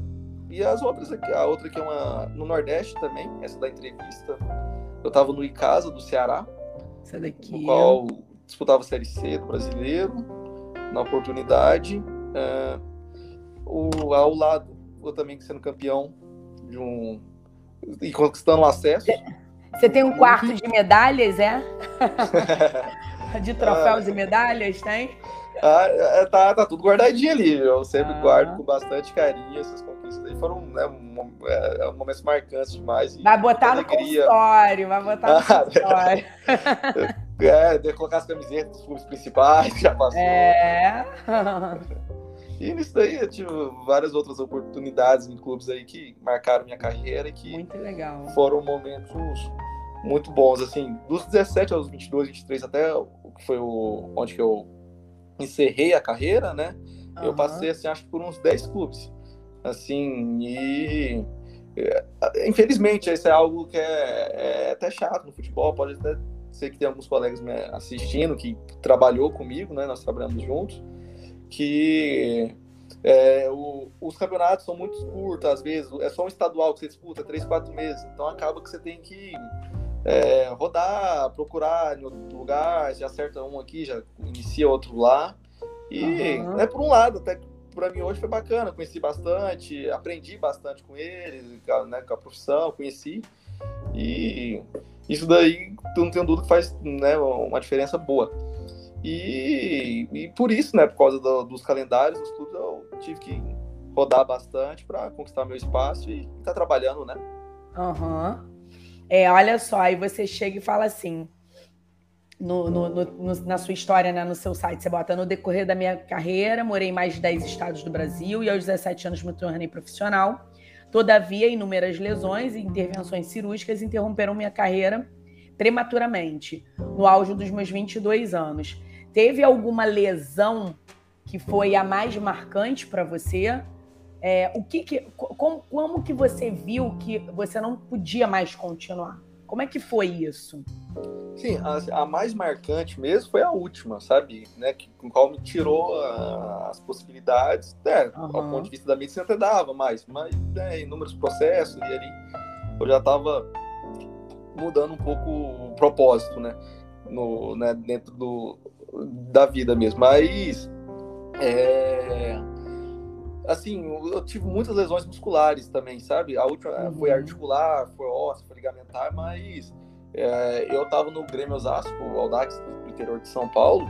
S2: e as outras aqui, a outra que é uma no Nordeste também, essa da entrevista. Eu tava no Icasa do Ceará.
S1: Essa daqui.
S2: No qual disputava a Série C do brasileiro, na oportunidade. É, o, ao lado, eu também sendo campeão de um. e conquistando o acesso.
S1: Você tem um quarto de medalhas, é? [laughs] de troféus ah, e medalhas, tem?
S2: Ah, é, tá, tá tudo guardadinho ali. Eu sempre ah. guardo com bastante carinho essas conquistas. E foram né, um, é, momentos marcantes demais.
S1: Vai botar no consultório, vai botar no [laughs] ah, consultório. [laughs]
S2: É, de colocar as camisetas dos clubes principais, já passou.
S1: É.
S2: E nisso daí eu tive várias outras oportunidades em clubes aí que marcaram minha carreira e que foram momentos muito bons, assim, dos 17 aos 22, 23 até o que foi o onde que eu encerrei a carreira, né? Uhum. Eu passei assim, acho que por uns 10 clubes. Assim, e é, infelizmente isso é algo que é, é até chato no futebol, pode até sei que tem alguns colegas me assistindo que trabalhou comigo, né? Nós trabalhamos juntos, que é, o, os campeonatos são muito curtos, às vezes é só um estadual que você disputa três, quatro meses, então acaba que você tem que é, rodar, procurar em outro lugar, já acerta um aqui, já inicia outro lá. E, uhum. né, por um lado, até para mim hoje foi bacana, conheci bastante, aprendi bastante com eles, né, com a profissão, conheci. E isso daí, tu não tem dúvida que faz né, uma diferença boa. E, e por isso, né, por causa do, dos calendários, dos clubes, eu tive que rodar bastante para conquistar meu espaço e estar tá trabalhando, né?
S1: Aham. Uhum. É, olha só, aí você chega e fala assim, no, no, no, na sua história, né, no seu site, você bota no decorrer da minha carreira, morei em mais de 10 estados do Brasil e aos 17 anos me tornei profissional. Todavia, inúmeras lesões e intervenções cirúrgicas interromperam minha carreira prematuramente, no auge dos meus 22 anos. Teve alguma lesão que foi a mais marcante para você? É, o que, que como, como que você viu que você não podia mais continuar? Como é que foi isso?
S2: Sim, a, a mais marcante mesmo foi a última, sabe? Né, que, com qual me tirou a, as possibilidades. Né, uhum. Ao ponto de vista da medicina até dava mais, mas né, inúmeros processos e ali eu já estava mudando um pouco o propósito, né? No, né, dentro do, da vida mesmo. Mas é, assim, eu tive muitas lesões musculares também, sabe? A última uhum. foi articular, foi óssea, foi ligamentar, mas é, eu tava no Grêmio Osasco, o Audax do interior de São Paulo,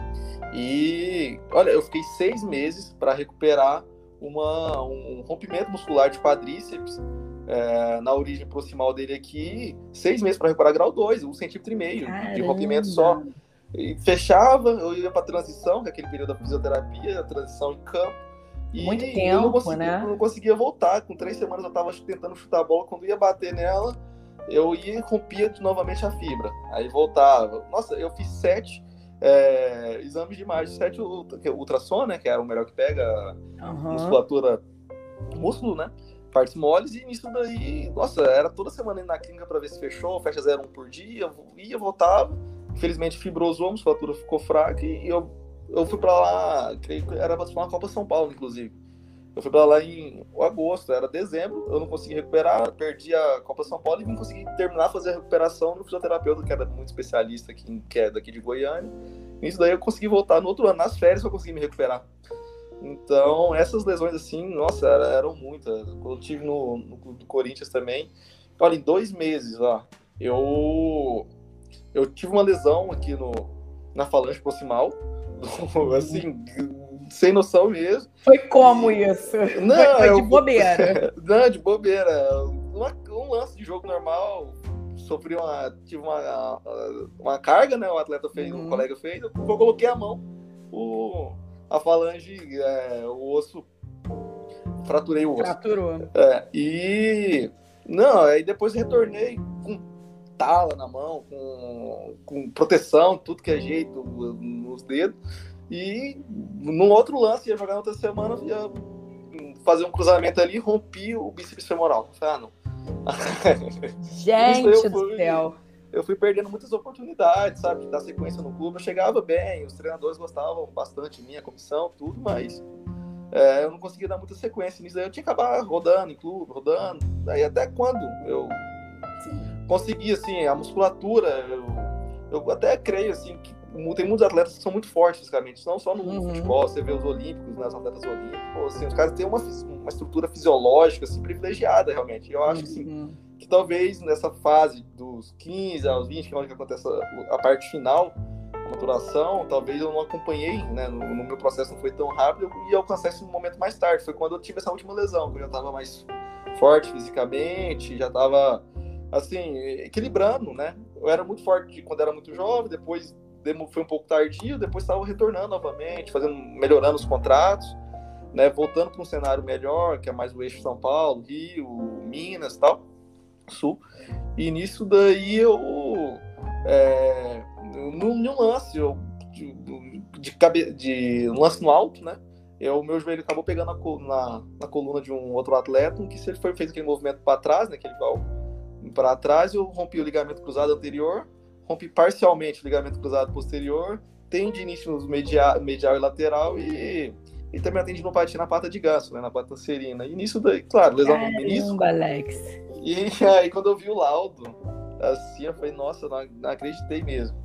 S2: e olha, eu fiquei seis meses para recuperar uma, um rompimento muscular de quadríceps é, na origem proximal dele aqui, seis meses para recuperar grau 2, um centímetro e meio Caramba. de rompimento só. E fechava, eu ia para transição, que é aquele período da fisioterapia, a transição em campo
S1: e Muito tempo, eu
S2: não conseguia,
S1: né?
S2: Eu não conseguia voltar. Com três semanas eu estava tentando chutar a bola. Quando ia bater nela, eu ia e rompia novamente a fibra. Aí voltava. Nossa, eu fiz sete é, exames de imagem, sete ultrassom, né? Que é o melhor que pega uhum. musculatura, músculo, né? Partes moles, e nisso daí, nossa, era toda semana indo na clínica para ver se fechou, fecha 0,1 por dia, ia, voltava. Infelizmente fibrosou, a musculatura ficou fraca e eu eu fui para lá, creio que era para uma Copa São Paulo, inclusive. Eu fui para lá em agosto, era dezembro, eu não consegui recuperar, perdi a Copa São Paulo e não consegui terminar fazer a recuperação no fisioterapeuta, que era muito especialista aqui, que é daqui de Goiânia. Isso daí eu consegui voltar no outro ano, nas férias eu consegui me recuperar. Então, essas lesões assim, nossa, eram muitas. Eu tive no, no clube do Corinthians também. Olha, em dois meses, ó, eu, eu tive uma lesão aqui no, na falange proximal, [laughs] assim, sem noção mesmo.
S1: Foi como isso?
S2: Não,
S1: foi, foi
S2: eu-
S1: de bobeira. [laughs]
S2: Não, de bobeira. Uma- um lance de jogo normal, sofri uma. tive uma, uma carga, né? O atleta fez,
S1: Uhum.
S2: um colega fez, eu coloquei a mão, o, a falange, é, o osso. Fraturei o osso.
S1: Fraturou.
S2: É, e. Não, aí depois retornei tala na mão, com, com proteção, tudo que é jeito nos dedos. E num outro lance, ia jogar na outra semana, ia fazer um cruzamento ali, rompi o bíceps femoral. Falei, ah, não. [laughs]
S1: Gente
S2: eu
S1: do
S2: fui-
S1: céu.
S2: Eu fui perdendo muitas oportunidades, sabe, de dar sequência no clube. Eu chegava bem, os treinadores gostavam bastante de mim, a comissão, tudo, mas é, eu não conseguia dar muita sequência nisso. Aí eu tinha que acabar rodando em clube, rodando. Aí até quando eu consegui, assim, a musculatura, eu, eu até creio, assim, que tem muitos atletas que são muito fortes fisicamente, não só no
S1: Uhum.
S2: futebol, você vê os olímpicos, né, os atletas olímpicos, assim, os caras têm uma, uma estrutura fisiológica, assim, privilegiada, realmente. Eu acho que, assim,
S1: Uhum.
S2: que talvez nessa fase dos 15 aos 20, que é onde que acontece a, a parte final, a maturação, talvez eu não acompanhei, né? No, no meu processo não foi tão rápido e alcançasse um momento mais tarde. Foi quando eu tive essa última lesão, que eu já estava mais forte fisicamente, já estava assim, equilibrando, né? Eu era muito forte quando era muito jovem, depois foi um pouco tardio, depois estava retornando novamente, fazendo, melhorando os contratos, né? Voltando para um cenário melhor, que é mais o eixo São Paulo, Rio, Minas, tal. Sul. E nisso daí eu. É, num, num lance, eu, de, de, de um lance no alto, né? Eu, meu joelho acabou pegando na, na, na coluna de um outro atleta, que se ele foi, fez aquele movimento para trás, né? Aquele para trás, eu rompi o ligamento cruzado anterior, rompi parcialmente o ligamento cruzado posterior, tendinite nos media, medial e lateral e, e também a tendinopatia na pata de ganso, né? Na pata serina. E nisso daí, claro, lesão no menisco.
S1: Alex.
S2: E [laughs] aí, quando eu vi o laudo, assim, eu falei, nossa, não, não acreditei mesmo.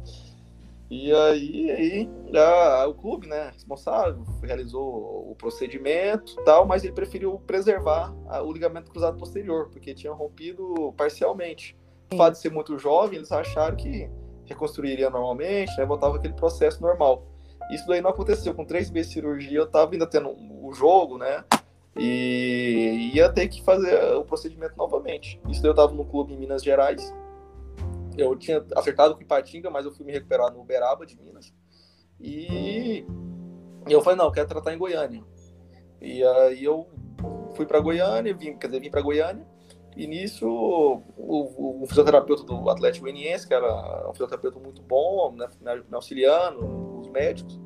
S2: E aí, aí a- o clube, né, responsável, realizou o procedimento tal, mas ele preferiu preservar a- o ligamento cruzado posterior, porque tinha rompido parcialmente. O fato de ser muito jovem, eles acharam que reconstruiria normalmente, né, voltava aquele processo normal. Isso daí não aconteceu. Com três meses de cirurgia, eu tava ainda tendo o jogo, né, e ia ter que fazer o procedimento novamente. Isso daí eu tava no clube em Minas Gerais. Eu tinha acertado com Ipatinga, mas eu fui me recuperar no Uberaba de Minas. E eu falei, não, eu quero tratar em Goiânia. E aí eu fui para Goiânia, vim, quer dizer, vim para Goiânia. E nisso, o, o, fisioterapeuta do Atlético Goianiense, que era um fisioterapeuta muito bom, né, me auxiliando, os médicos,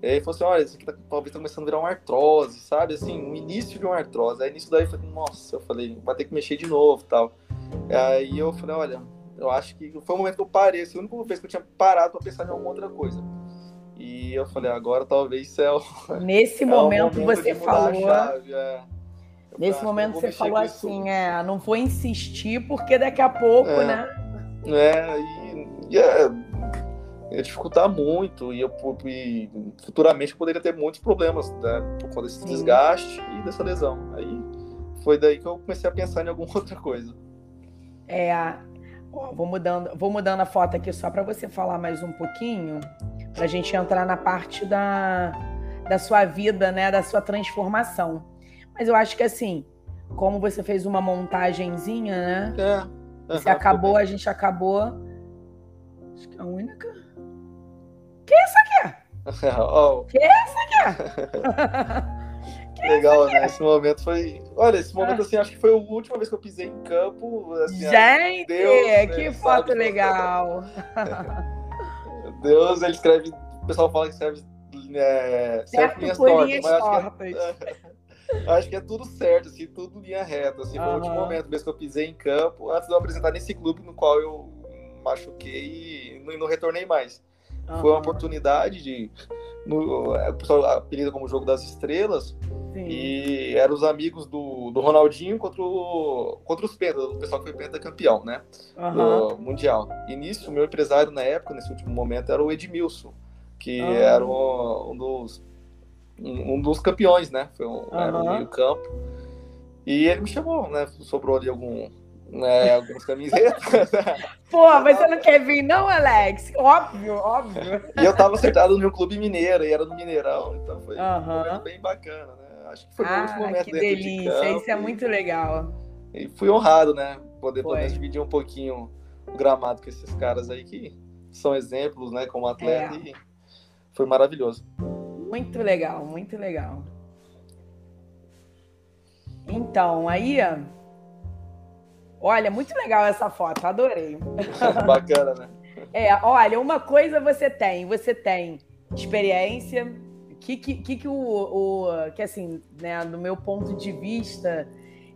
S2: ele falou assim, olha, isso aqui tá, talvez tá começando a virar uma artrose, sabe? Assim, o início de uma artrose. Aí nisso daí eu falei, nossa, eu falei, vai ter que mexer de novo tal. Aí eu falei, olha, eu acho que foi o momento que eu parei, assim, a única vez que eu tinha parado para pensar em alguma outra coisa. E eu falei, agora talvez é o, [laughs]
S1: Nesse
S2: é
S1: momento,
S2: de
S1: você falou.
S2: chave, é.
S1: Nesse momento você falou
S2: isso
S1: assim, é, não vou insistir porque daqui a pouco,
S2: É.
S1: né?
S2: É, e, e é, ia dificultar muito, e eu e futuramente eu poderia ter muitos problemas né, por conta desse
S1: Sim.
S2: desgaste e dessa lesão. Aí foi daí que eu comecei a pensar em alguma [laughs] outra coisa.
S1: É, ó, vou mudando, vou mudando a foto aqui só para você falar mais um pouquinho, para a gente entrar na parte da, da sua vida, né, da sua transformação. Mas eu acho que assim, como você fez uma montagenzinha, né?
S2: É,
S1: Você acabou, a gente acabou. Acho que é a única.
S2: bem. [laughs] Ó, [laughs] legal, né? Esse momento foi. Olha, esse momento assim, acho que foi a última vez que eu pisei em campo. Assim,
S1: Gente,
S2: Deus, né,
S1: que
S2: sabe
S1: foto
S2: quando-
S1: legal! [laughs]
S2: Deus, ele escreve. O pessoal fala que escreve. É, certo, linhas tortas, mas acho que é-. [laughs] Acho que é tudo certo, assim, tudo linha reta. Assim, foi o último momento mesmo que eu pisei em campo, antes de eu apresentar nesse clube no qual eu machuquei e não, não retornei mais. Foi uma oportunidade de. No, é, o pessoal apelida como Jogo das Estrelas,
S1: sim.
S2: e eram os amigos do, do Ronaldinho contra, o, contra os Penta, o pessoal que foi pentacampeão, né?
S1: Aham.
S2: do Mundial. E nisso, o meu empresário na época, nesse último momento, era o Edmilson, que
S1: Ah.
S2: era um, um dos, um, um dos campeões, né? Foi um, era um
S1: Aham.
S2: meio campo. E ele me chamou, né? Sobrou ali algum, É, algumas camisetas. [laughs]
S1: Pô, mas você não quer vir, não, Alex? Óbvio, óbvio.
S2: E eu tava acertado no meu clube mineiro, e era no Mineirão, então foi
S1: uhum.
S2: bem bacana, né? Acho que foi
S1: ah,
S2: último momento
S1: que delícia, de isso é muito legal.
S2: E fui honrado, né? Poder, poder dividir um pouquinho o gramado com esses caras aí que são exemplos, né, como atleta, é. e foi maravilhoso.
S1: Muito legal, muito legal. Então, aí, olha, muito legal essa foto, adorei.
S2: Bacana, né? [laughs]
S1: É, olha, uma coisa você tem, você tem experiência, que que, que, que o, o, que assim, né, do meu ponto de vista,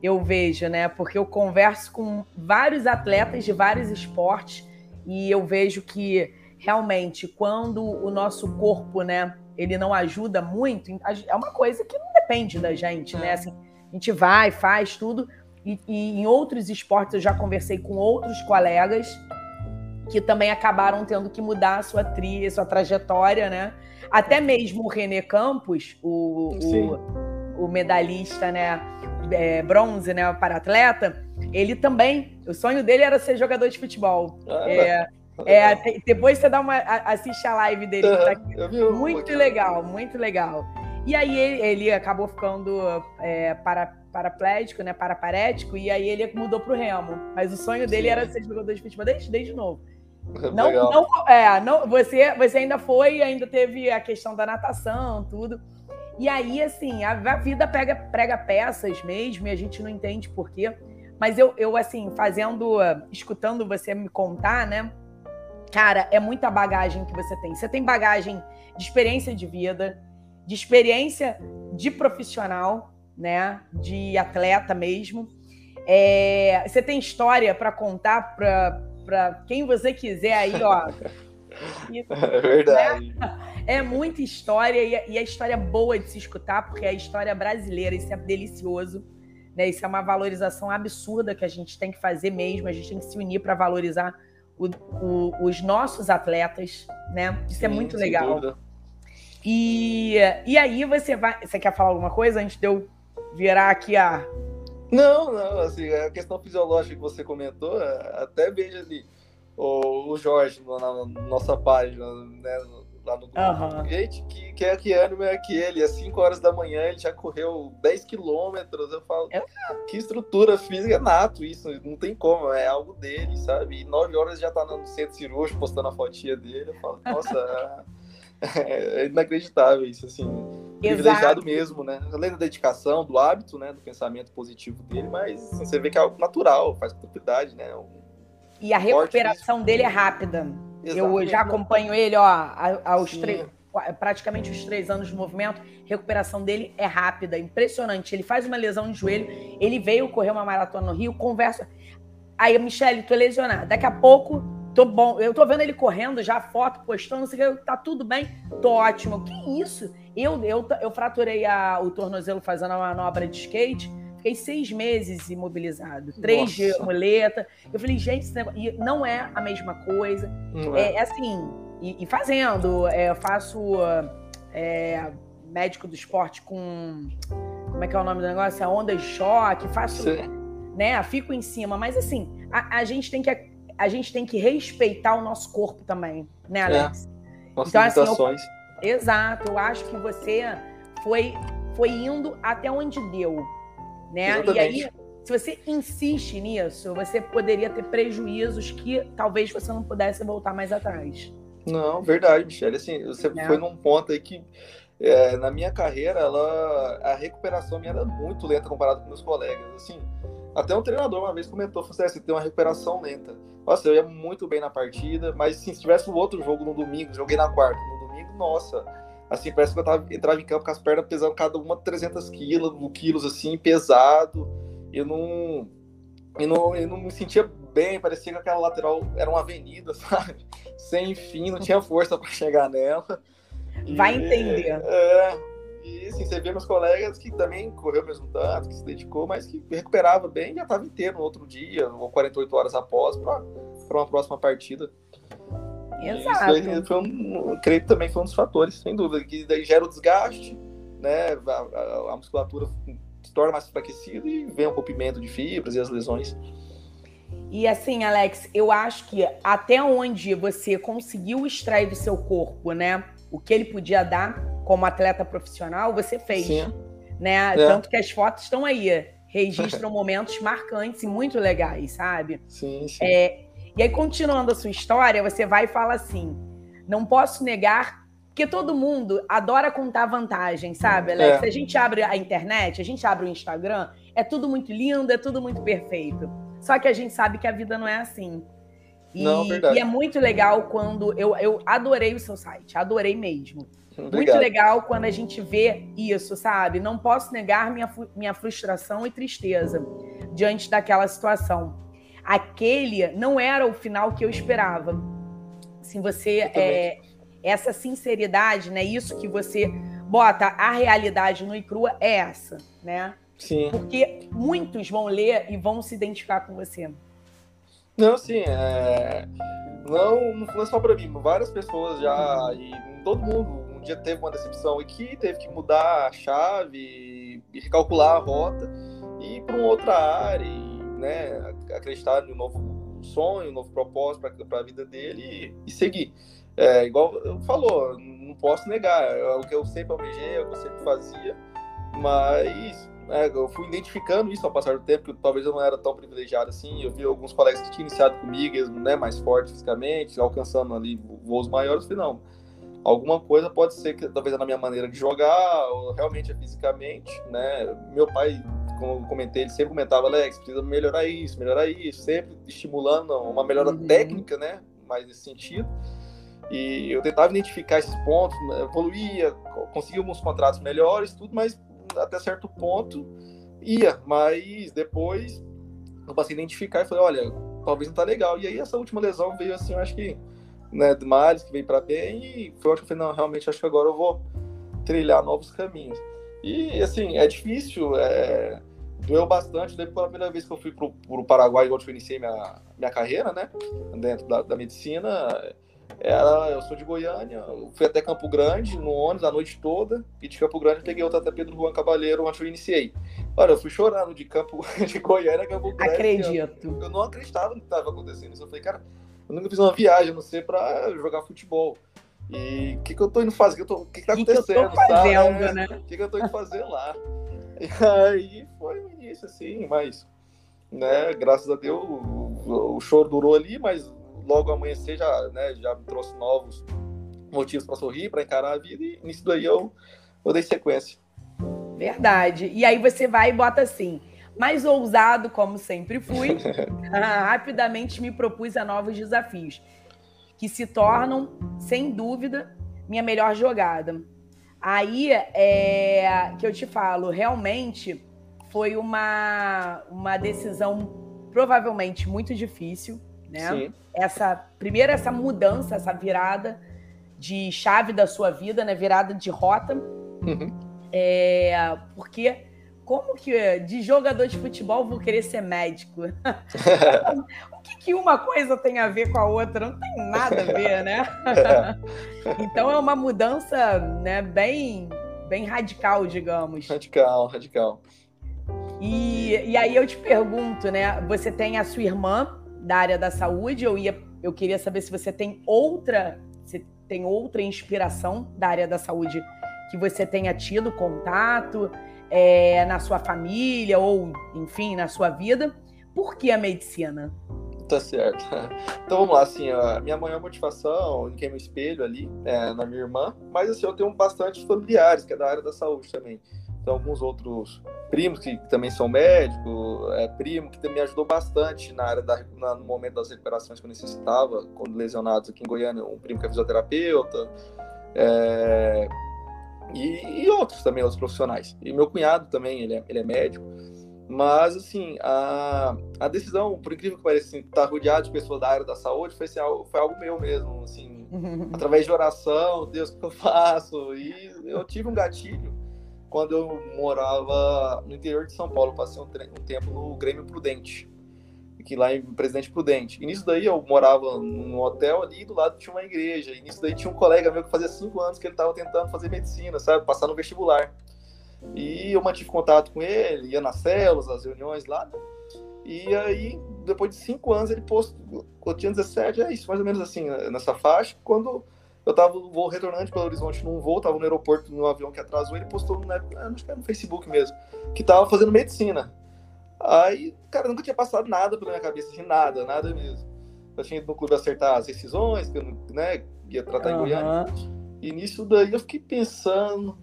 S1: eu vejo, né, porque eu converso com vários atletas de vários esportes e eu vejo que realmente quando o nosso corpo, né, ele não ajuda muito, é uma coisa que não depende da gente, né, é. assim, a gente vai, faz tudo. E, e, em outros esportes eu já conversei com outros colegas que também acabaram tendo que mudar a sua trilha, sua trajetória, né? Até mesmo o René Campos, o, o, o, medalhista, né? É, bronze, né? Para atleta, ele também, o sonho dele era ser jogador de futebol. Ah, é, [laughs] é, depois você dá uma assiste a live dele, tá muito legal, muito legal. E aí ele, ele acabou ficando é, para, paraplégico, né? Paraparético, e aí ele mudou pro remo. Mas o sonho dele Sim. era ser jogador de futebol desde, desde novo. [laughs] Não, não, é, não, você, você ainda foi, ainda teve a questão da natação, tudo. E aí, assim, a, a vida pega, prega peças mesmo, e a gente não entende por quê. Mas eu, eu, assim, fazendo, escutando você me contar, né? Cara, é muita bagagem que você tem. Você tem bagagem de experiência de vida, de experiência de profissional, né? De atleta mesmo. É, você tem história para contar para quem você quiser aí, ó. [laughs]
S2: é verdade.
S1: Né? É muita história e, e a história boa de se escutar, porque é a história brasileira, isso é delicioso. Né? Isso é uma valorização absurda que a gente tem que fazer mesmo. A gente tem que se unir para valorizar o, o, os nossos atletas, né? Isso é Sim, é muito legal. Dúvida. E, e aí você vai. Você quer falar alguma coisa antes de eu virar aqui a.
S2: Não, não, assim, a questão fisiológica que você comentou, é, até vejo ali o, o Jorge na, nossa página, né? Lá no grupo. Uhum. Gente, que, que, que ânimo é aquele? Às 5 horas da manhã ele já correu 10 quilômetros. Eu falo, é. que estrutura física é nato isso, não tem como, é algo dele, sabe? E 9 horas já tá no centro cirúrgico postando a fotinha dele. Eu falo, nossa. É, é inacreditável isso, assim. Privilegiado mesmo, né? Além da dedicação, do hábito, né? Do pensamento positivo dele, mas assim, você vê que é algo natural, faz propriedade, né? Um
S1: e a recuperação dele é rápida. Eu já acompanho ele, ó, aos três, praticamente os três anos de movimento, recuperação dele é rápida, impressionante. Ele faz uma lesão no joelho, ele veio correr uma maratona no Rio, conversa. Aí, Michele, tô lesionada. Daqui a pouco Tô bom, eu tô vendo ele correndo já, foto, postando, sei que, tá tudo bem, tô ótimo. Que isso? Eu, eu, eu fraturei a, o tornozelo fazendo uma manobra de skate, fiquei seis meses imobilizado, três de muleta. Eu falei, gente, não é a mesma coisa. É. é. é, assim, e, e fazendo, é, eu faço é, médico do esporte com. Como é que é o nome do negócio? A onda de choque, faço. Sim. Né, fico em cima, mas assim, a, a gente tem que a gente tem que respeitar o nosso corpo também, né, é. Alex?
S2: É. Nossas então, limitações. Assim,
S1: eu, exato, eu acho que você foi, foi indo até onde deu, né? Exatamente. E aí, se você insiste nisso, você poderia ter prejuízos que talvez você não pudesse voltar mais atrás.
S2: Não, verdade, Michelle. Assim, você é. foi num ponto aí que é, na minha carreira, ela, a recuperação minha era muito lenta comparado com meus colegas. Assim, até um treinador uma vez comentou, falou assim, você tem uma recuperação lenta. Nossa, eu ia muito bem na partida, mas assim, se tivesse um outro jogo no domingo, joguei na quarta, no domingo, nossa, assim, parece que eu tava, entrava em campo com as pernas pesando cada uma 300 quilos, quilos assim, pesado, eu não, eu não, eu não me sentia bem, parecia que aquela lateral era uma avenida, [laughs] sabe? Sem fim, não tinha força para chegar nela.
S1: Vai entender.
S2: É, e assim, você vê meus colegas que também correu mesmo tanto, que se dedicou, mas que recuperava bem e já estava inteiro no outro dia, ou 48 horas após, para uma próxima partida.
S1: Exato.
S2: Isso foi um, creio que também foi um dos fatores, sem dúvida, que daí gera o desgaste, né? A, a, a musculatura se torna mais enfraquecida e vem o rompimento de fibras e as lesões.
S1: E assim, Alex, eu acho que até onde você conseguiu extrair do seu corpo, né, o que ele podia dar como atleta profissional, você fez. Sim. Né? É. Tanto que as fotos estão aí, registram [laughs] momentos marcantes e muito legais, sabe?
S2: Sim, sim.
S1: É, e aí, continuando a sua história, você vai e fala assim: não posso negar, porque todo mundo adora contar vantagem, sabe, Alex? É. A gente abre a internet, a gente abre o Instagram, é tudo muito lindo, é tudo muito perfeito. Só que a gente sabe que a vida não é assim. E,
S2: não,
S1: e é muito legal quando. Eu, eu adorei o seu site, adorei mesmo. Obrigado. Muito legal quando a gente vê isso, sabe? Não posso negar minha, minha frustração e tristeza diante daquela situação. Aquele não era o final que eu esperava. Assim, você é, essa sinceridade, né? Isso que você bota a realidade no e crua é essa, né?
S2: Sim.
S1: Porque muitos vão ler e vão se identificar com você.
S2: Não, sim, é... não, não foi só para mim, várias pessoas já, e todo mundo dia teve uma decepção e que teve que mudar a chave e recalcular a rota e ir para uma outra área, e, né, acreditar no novo sonho, um novo propósito para a vida dele e, e seguir. É, igual falou, não posso negar, é o que eu sempre almejei, é o que eu sempre fazia, mas é, eu fui identificando isso ao passar do tempo, que talvez eu não era tão privilegiado assim. Eu vi alguns colegas que tinham iniciado comigo, né, mais fortes fisicamente, alcançando ali voos maiores. Eu falei, não, alguma coisa pode ser que talvez é na minha maneira de jogar, ou realmente é fisicamente, né? Meu pai, como eu comentei, ele sempre comentava, Alex, precisa melhorar isso, melhorar isso, sempre estimulando uma melhora uhum. técnica, né? Mais nesse sentido. E eu tentava identificar esses pontos, né, evoluía, conseguia alguns contratos melhores, tudo, mas até certo ponto ia, mas depois eu passei a identificar e falei, olha, talvez não tá legal. E aí essa última lesão veio assim, eu acho que, né, do Males, que veio para bem, e foi ótimo, eu falei, não, realmente acho que agora eu vou trilhar novos caminhos. E assim, é difícil, é... doeu bastante, depois pela primeira vez que eu fui pro, pro Paraguai, igual eu iniciei minha, minha carreira, né, dentro da, da medicina, era, eu sou de Goiânia, fui até Campo Grande no ônibus a noite toda, e de Campo Grande peguei outra até Pedro Juan Cavalheiro, onde eu iniciei. Olha, eu fui chorando de Campo [laughs] de Goiânia a Campo Grande.
S1: Acredito.
S2: Eu, eu não acreditava no que estava acontecendo. Eu falei, cara, eu nunca fiz uma viagem, não ser para jogar futebol. E o que, que eu tô indo fazer? O que, que tá acontecendo? Que, que eu tô
S1: fazendo, sabe? né?
S2: O que, que eu tô indo fazer lá? [laughs] E aí foi o início, assim, mas, né, graças a Deus, o, o choro durou ali, mas logo amanhecer já, né, já me trouxe novos motivos para sorrir, para encarar a vida, e nisso daí eu, eu dei sequência.
S1: Verdade. E aí você vai e bota assim. Mais ousado, como sempre fui, [laughs] rapidamente me propus a novos desafios, que se tornam, sem dúvida, minha melhor jogada. Aí é que eu te falo, realmente foi uma, uma decisão provavelmente muito difícil, né? Sim. Essa primeiro essa mudança, essa virada de chave da sua vida, né? Virada de rota, uhum. é, porque como que de jogador de futebol vou querer ser médico? [laughs] o que, que, uma coisa tem a ver com a outra? Não tem nada a ver, né? [laughs] então é uma mudança, né? Bem, bem radical, digamos.
S2: Radical, radical.
S1: E, e aí eu te pergunto, né? Você tem a sua irmã da área da saúde. Eu ia, eu queria saber se você tem outra, se tem outra inspiração da área da saúde que você tenha tido contato é, na sua família ou, enfim, na sua vida. Por que a medicina?
S2: Tá certo. [laughs] Então vamos lá, assim, a minha maior motivação, em quem me espelho ali, é na minha irmã, mas assim, eu tenho bastante familiares, que é da área da saúde também. Então, alguns outros primos que também são médicos, é, primo que me ajudou bastante na área da, na, no momento das recuperações que eu necessitava, quando lesionados aqui em Goiânia, um primo que é fisioterapeuta, é, e, e, outros também, outros profissionais. E meu cunhado também, ele é, ele é médico. Mas, assim, a, a decisão, por incrível que pareça, assim, estar rodeado de pessoas da área da saúde foi, assim, algo, foi algo meu mesmo, assim, [laughs] através de oração, Deus, o que eu faço? E eu tive um gatilho quando eu morava no interior de São Paulo. Passei um, um tempo no Grêmio Prudente, aqui lá em Presidente Prudente. E nisso daí eu morava num hotel ali do lado tinha uma igreja. E nisso daí tinha um colega meu que fazia cinco anos que ele estava tentando fazer medicina, sabe? Passar no vestibular. E eu mantive contato com ele, ia nas células, as reuniões lá. E aí, depois de cinco anos, ele postou, eu tinha 17, é isso, mais ou menos assim, nessa faixa, quando eu tava voo retornando de Belo Horizonte num voo, tava no aeroporto, num avião que atrasou, ele postou no, acho que era no Facebook mesmo, que tava fazendo medicina. Aí, cara, nunca tinha passado nada pela minha cabeça, assim, nada, nada mesmo. Eu tinha ido no clube acertar as decisões, que eu né, ia tratar uhum. em Goiânia. E nisso daí eu fiquei pensando,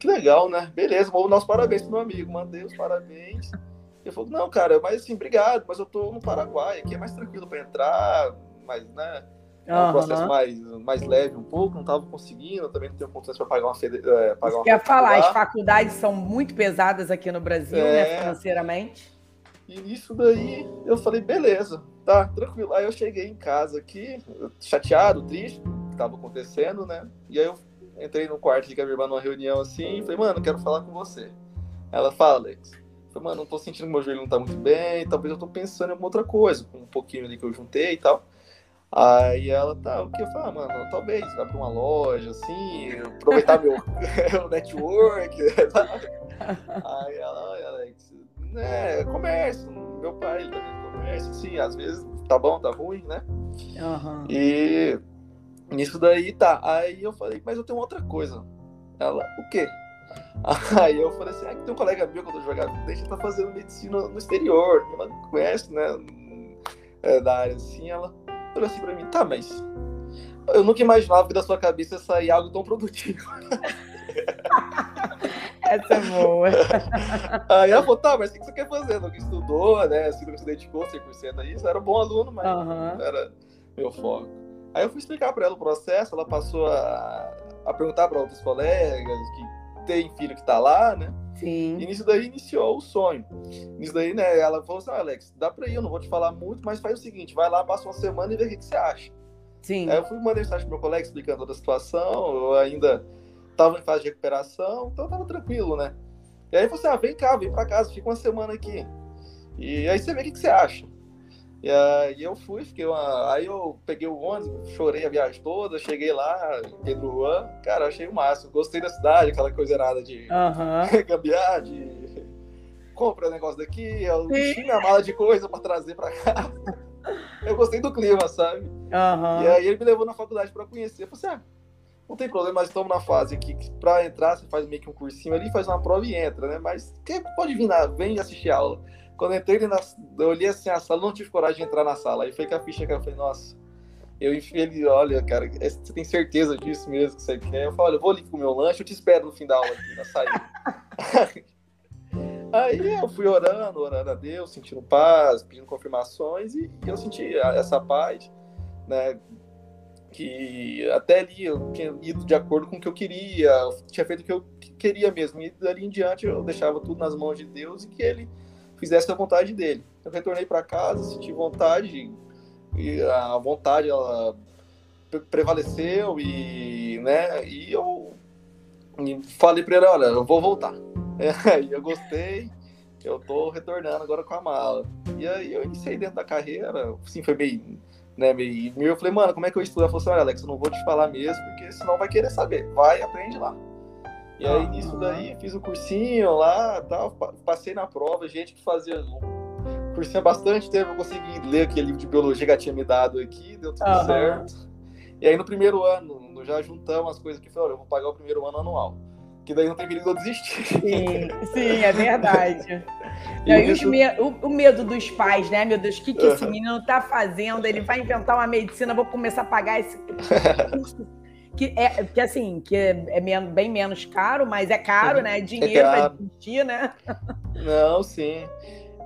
S2: que legal, né? Beleza, vou dar os parabéns pro meu amigo, mandei os parabéns. Ele falou, não, cara, mas assim, obrigado, mas eu tô no Paraguai, aqui é mais tranquilo para entrar, mas, né, é um processo mais, mais leve um pouco, não estava conseguindo, também não tenho condições para pagar uma, fede... É, pagar uma
S1: quer falar, as faculdades são muito pesadas aqui no Brasil, né, é... né, financeiramente.
S2: E nisso daí eu falei, beleza, tá, tranquilo. Aí eu cheguei em casa aqui, chateado, triste, o que estava acontecendo, né? E aí eu entrei no quarto a minha irmã numa reunião assim, e falei, mano, quero falar com você. Ela fala, Alex, falei, mano, não tô sentindo que meu joelho não tá muito bem, talvez eu tô pensando em alguma outra coisa, com um pouquinho ali que eu juntei e tal. Aí ela, tá, o que? Eu falei, ah, mano, talvez vai pra uma loja, assim, aproveitar meu, [laughs] network. [laughs] Aí ela, Alex, né, comércio, meu pai também tá comércio, assim, às vezes tá bom, tá ruim, né? Uhum. E nisso daí tá. Aí eu falei, mas eu tenho outra coisa. Ela, o quê? [laughs] Aí eu falei assim, ah, tem um colega meu que eu tô jogando, deixa tá fazendo medicina no exterior, ela conhece, né? É, da área assim, ela falou assim pra mim, tá, mas eu nunca imaginava que da sua cabeça sair algo tão produtivo. [laughs]
S1: Essa é boa.
S2: Aí ela falou, tá, mas o que você quer fazer? Não que estudou, né? Assim, você dedicou 100% a isso, era bom aluno, mas uhum. não era meu foco. Aí eu fui explicar para ela o processo, ela passou a, a perguntar para outros colegas que tem filho que tá lá, né?
S1: Sim.
S2: E nisso daí iniciou o sonho. Nisso daí, né, ela falou assim, ah, Alex, dá pra ir, eu não vou te falar muito, mas faz o seguinte, vai lá, passa uma semana e vê o que, que você acha.
S1: Sim.
S2: Aí eu fui mandar mensagem pro meu colega explicando toda a situação, eu ainda tava em fase de recuperação, então tava tranquilo, né? E aí você, assim, ah, vem cá, vem pra casa, fica uma semana aqui. E aí você vê o que, que você acha. E aí eu fui, fiquei uma... Aí eu peguei o ônibus, chorei a viagem toda, cheguei lá, Pedro Juan, cara, achei o máximo. Gostei da cidade, aquela coisa errada de
S1: uhum. [laughs]
S2: gambiar, de compra negócio daqui, eu tinha a mala de coisa para trazer para cá. Eu gostei do clima, sabe?
S1: Uhum.
S2: E aí ele me levou na faculdade para conhecer. Eu falei assim, ah, não tem problema, nós estamos na fase aqui que para entrar você faz meio que um cursinho ali, faz uma prova e entra, né? Mas quem pode vir lá, vem assistir a aula. Quando eu entrei na, eu olhei assim a sala, não tive coragem de entrar na sala. Aí foi que a ficha que eu falei, nossa, eu ele, olha, cara, é, você tem certeza disso mesmo que você quer? Eu falei, olha, eu vou ali com o meu lanche, eu te espero no fim da aula aqui, na saída. [laughs] Aí eu fui orando, orando a Deus, sentindo paz, pedindo confirmações, e eu senti essa paz, né? que até ali eu tinha ido de acordo com o que eu queria, eu tinha feito o que eu queria mesmo, e dali em diante eu deixava tudo nas mãos de Deus e que Ele fizesse a vontade dele. Eu retornei para casa, senti vontade, e a vontade ela prevaleceu, e, né, e eu falei para ele: olha, eu vou voltar. [laughs] E eu gostei, eu tô retornando agora com a mala. E aí eu iniciei dentro da carreira, assim, foi meio né, e eu falei, mano, como é que eu estudo? Ela falou assim, olha, Alex, eu não vou te falar mesmo, porque senão vai querer saber. Vai, aprende lá. E aí, nisso daí, fiz o cursinho lá, tal, passei na prova, gente que fazia um cursinho há bastante tempo, eu consegui ler aquele livro de biologia que tinha me dado aqui, deu tudo uhum. certo. E aí, no primeiro ano, já juntamos as coisas que falei, olha, eu vou pagar o primeiro ano anual que daí não tem perigo de eu desistir.
S1: Sim, [laughs] sim, é verdade. e aí, isso... me... o, o, medo dos pais, né? Meu Deus, o que, que esse menino tá fazendo? Ele vai inventar uma medicina, vou começar a pagar esse [laughs] curso. Que é que assim, que é, é bem menos caro, mas é caro, né? É dinheiro é para desistir, né?
S2: Não, sim.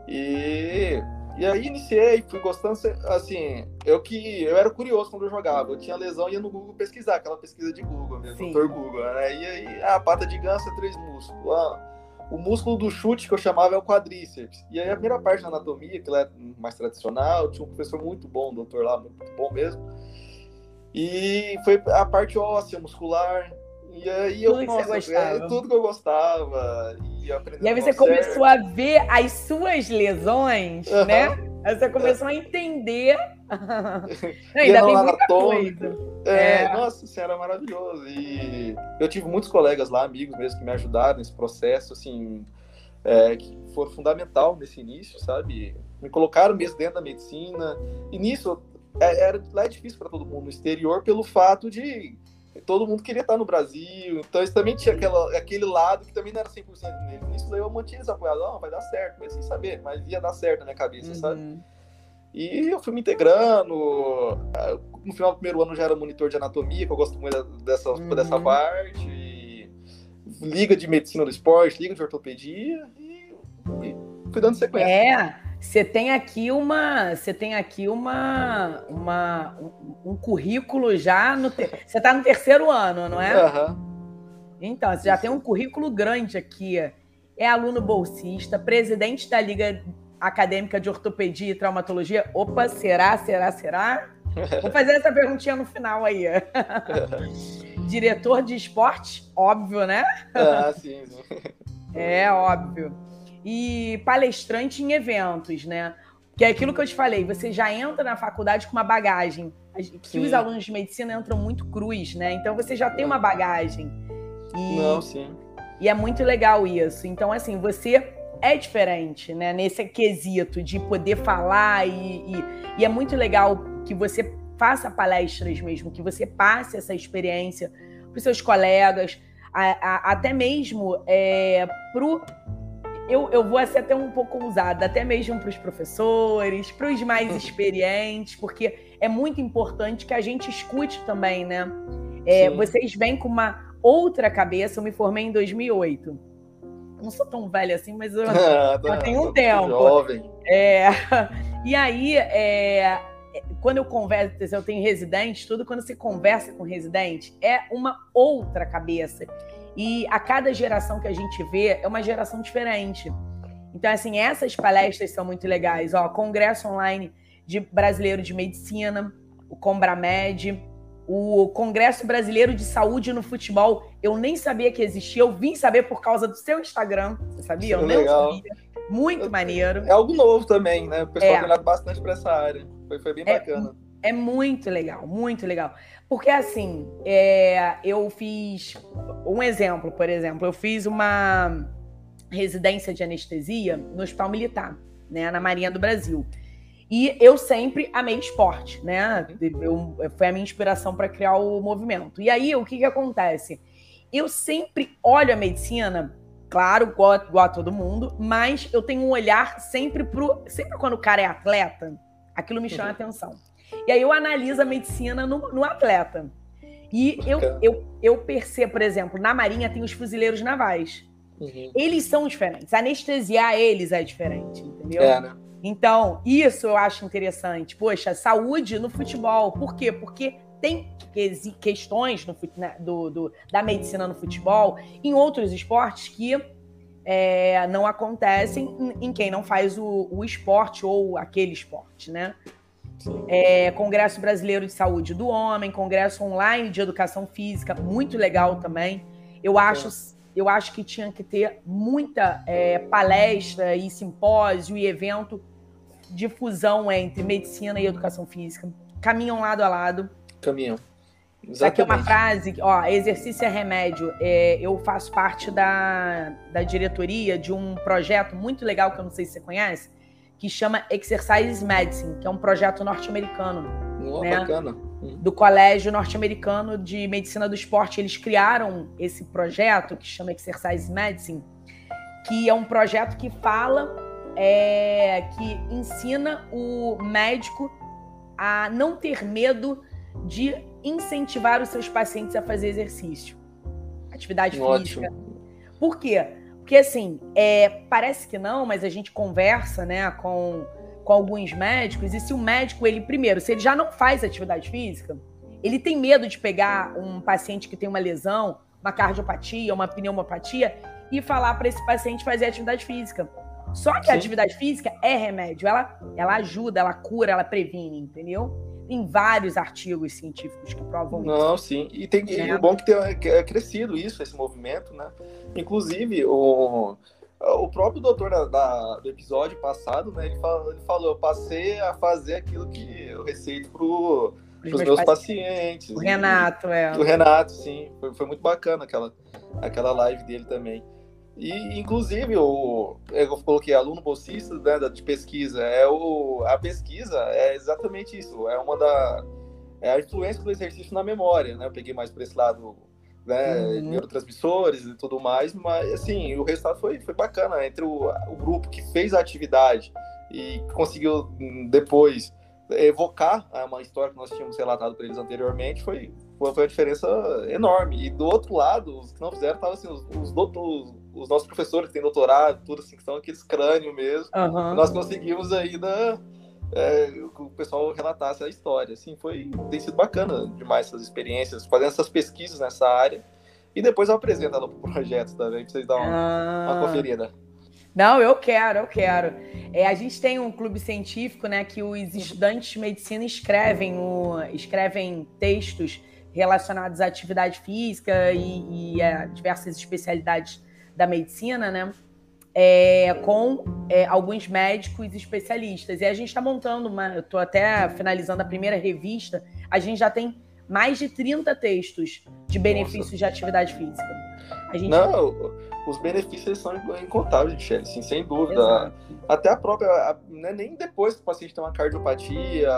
S2: E e aí iniciei, fui gostando, assim, eu que eu era curioso quando eu jogava, eu tinha lesão e ia no Google pesquisar, aquela pesquisa de Google mesmo, Sim. doutor Google, né? E aí, a pata de ganso é três músculos. Ah, o músculo do chute que eu chamava é o quadríceps. E aí a primeira parte da anatomia, que é mais tradicional, tinha um professor muito bom, um doutor lá, muito bom mesmo. E foi a parte óssea, muscular, e aí eu, tudo nossa, é tudo que eu gostava. E,
S1: e aí você começou a ver as suas lesões, uhum. né? Aí você começou a entender. [laughs]
S2: ainda bem muita coisa. É, é, Nossa, isso era maravilhoso. E eu tive muitos colegas lá, amigos mesmo, que me ajudaram nesse processo, assim, é, que foram fundamental nesse início, sabe? Me colocaram mesmo dentro da medicina. E nisso, era, lá é difícil para todo mundo no exterior pelo fato de todo mundo queria estar no Brasil, então isso também tinha aquela, aquele lado que também não era 100% nele. Nisso eu mantinha desapoiado, não, vai dar certo, mas sem saber, mas ia dar certo na minha cabeça, uhum. sabe? E eu fui me integrando. No final do primeiro ano já era monitor de anatomia, que eu gosto muito dessa, uhum. dessa parte. Liga de medicina do esporte, liga de ortopedia e, e fui dando sequência.
S1: É, você tem aqui uma, você tem aqui uma, uma um, um currículo já no te... você está no terceiro ano, não é?
S2: Uhum.
S1: Então, você já tem um currículo grande aqui. É aluno bolsista, presidente da Liga Acadêmica de Ortopedia e Traumatologia. Opa, será, será, será? Vou [laughs] fazer essa perguntinha no final aí. Diretor de esporte, óbvio, né?
S2: Ah, sim.
S1: É óbvio e palestrante em eventos, né? Que é aquilo que eu te falei, você já entra na faculdade com uma bagagem. Que sim. os alunos de medicina entram muito cruz, né? Então você já tem uma bagagem.
S2: E, Não, sim.
S1: E é muito legal isso. Então, assim, você é diferente, né? Nesse quesito de poder falar e, e, e é muito legal que você faça palestras mesmo, que você passe essa experiência para os seus colegas, a, a, até mesmo é, para eu, eu vou ser até um pouco ousada, até mesmo para os professores, para os mais uhum. experientes, porque é muito importante que a gente escute também, né? É, vocês vêm com uma outra cabeça. Eu me formei em 2008. Não sou tão velha assim, mas eu, [laughs] ah, tá, tenho um tempo.
S2: Jovem.
S1: É, [laughs] e aí, é, quando eu converso, eu tenho residente, tudo, quando você conversa com residente, é uma outra cabeça. E a cada geração que a gente vê é uma geração diferente. Então, assim, essas palestras são muito legais. Ó, Congresso Online de Brasileiro de Medicina, o Combramed, o Congresso Brasileiro de Saúde no Futebol. Eu nem sabia que existia, eu vim saber por causa do seu Instagram. Você sabia? Eu
S2: legal.
S1: sabia. Muito maneiro.
S2: É algo novo também, né? O pessoal é. tem olhado bastante para essa área. Foi, foi bem
S1: é,
S2: bacana.
S1: É muito legal, muito legal. Porque assim, é, eu fiz um exemplo, por exemplo, eu fiz uma residência de anestesia no Hospital Militar, né, na Marinha do Brasil. E eu sempre amei esporte, né? Eu, foi a minha inspiração para criar o movimento. E aí, o que, que acontece? Eu sempre olho a medicina, claro, igual, igual a todo mundo, mas eu tenho um olhar sempre pro. Sempre quando o cara é atleta, aquilo me chama uhum. atenção. E aí eu analiso a medicina no, no atleta. E eu, eu, eu percebo, por exemplo, na Marinha tem os fuzileiros navais. Uhum. Eles são diferentes. Anestesiar eles é diferente, entendeu?
S2: É, né?
S1: Então, isso eu acho interessante. Poxa, saúde no futebol. Por quê? Porque tem questões no, né, do, do, da medicina no futebol, em outros esportes que é, não acontecem em, em quem não faz o, o esporte ou aquele esporte, né? É, Congresso Brasileiro de Saúde do Homem, Congresso Online de Educação Física, muito legal também. Eu acho, eu acho que tinha que ter muita é, palestra e simpósio e evento de fusão entre medicina e educação física. Caminham lado a lado.
S2: Caminham.
S1: Exatamente. Aqui é uma frase, ó, exercício é remédio. É, eu faço parte da, da diretoria de um projeto muito legal que eu não sei se você conhece, que chama Exercise Medicine, que é um projeto norte-americano.
S2: Oh, né? Bacana.
S1: Hum. Do Colégio Norte-Americano de Medicina do Esporte. Eles criaram esse projeto que chama Exercise Medicine, que é um projeto que fala, é, que ensina o médico a não ter medo de incentivar os seus pacientes a fazer exercício, atividade Ótimo. física. Por quê? Porque, assim, é, parece que não, mas a gente conversa né, com, com alguns médicos, e se o médico, ele, primeiro, se ele já não faz atividade física, ele tem medo de pegar um paciente que tem uma lesão, uma cardiopatia, uma pneumopatia, e falar para esse paciente fazer atividade física. Só que Sim. a atividade física é remédio, ela, ela ajuda, ela cura, ela previne, entendeu? Tem vários artigos científicos que provam
S2: Não, isso. Não, sim. E, tem, é. e o bom é que tem é crescido isso, esse movimento, né? Inclusive, o, o próprio doutor da, da, do episódio passado, né? Ele falou, ele falou, eu passei a fazer aquilo que eu receito pro, os meus, meus pacientes. O
S1: Renato, é.
S2: O Renato, sim. Foi, foi muito bacana aquela, aquela live dele também. E, inclusive, o, eu coloquei aluno bolsista né, de pesquisa. É o, a pesquisa é exatamente isso. É uma da. É a influência do exercício na memória, né? Eu peguei mais para esse lado, né? Uhum. Neurotransmissores e tudo mais, mas, assim, o resultado foi, foi bacana. Entre o, o grupo que fez a atividade e conseguiu hum, depois evocar ah, uma história que nós tínhamos relatado para eles anteriormente, foi, foi uma diferença enorme. E do outro lado, os que não fizeram estavam assim, os, os, os, os, nossos professores que têm doutorado, tudo assim, que são aqueles crânios mesmo. Uhum. Nós conseguimos ainda é, que o pessoal relatasse a história. Assim, foi, tem sido bacana demais essas experiências, fazendo essas pesquisas nessa área. E depois eu apresento ela para o projeto também, para vocês darem uma, ah. uma conferida.
S1: Não, eu quero, eu quero. É, a gente tem um clube científico, né, que os estudantes de medicina escrevem, o, escrevem textos relacionados à atividade física e, e a diversas especialidades da medicina, né? É, com é, alguns médicos especialistas. E a gente está montando uma. Eu estou até finalizando a primeira revista. A gente já tem mais de 30 textos de benefícios Nossa. de atividade física.
S2: A gente... Não, os benefícios são incontáveis, Michelle, assim, sem dúvida. Exato. Até a própria, né, nem depois que o paciente tem uma cardiopatia,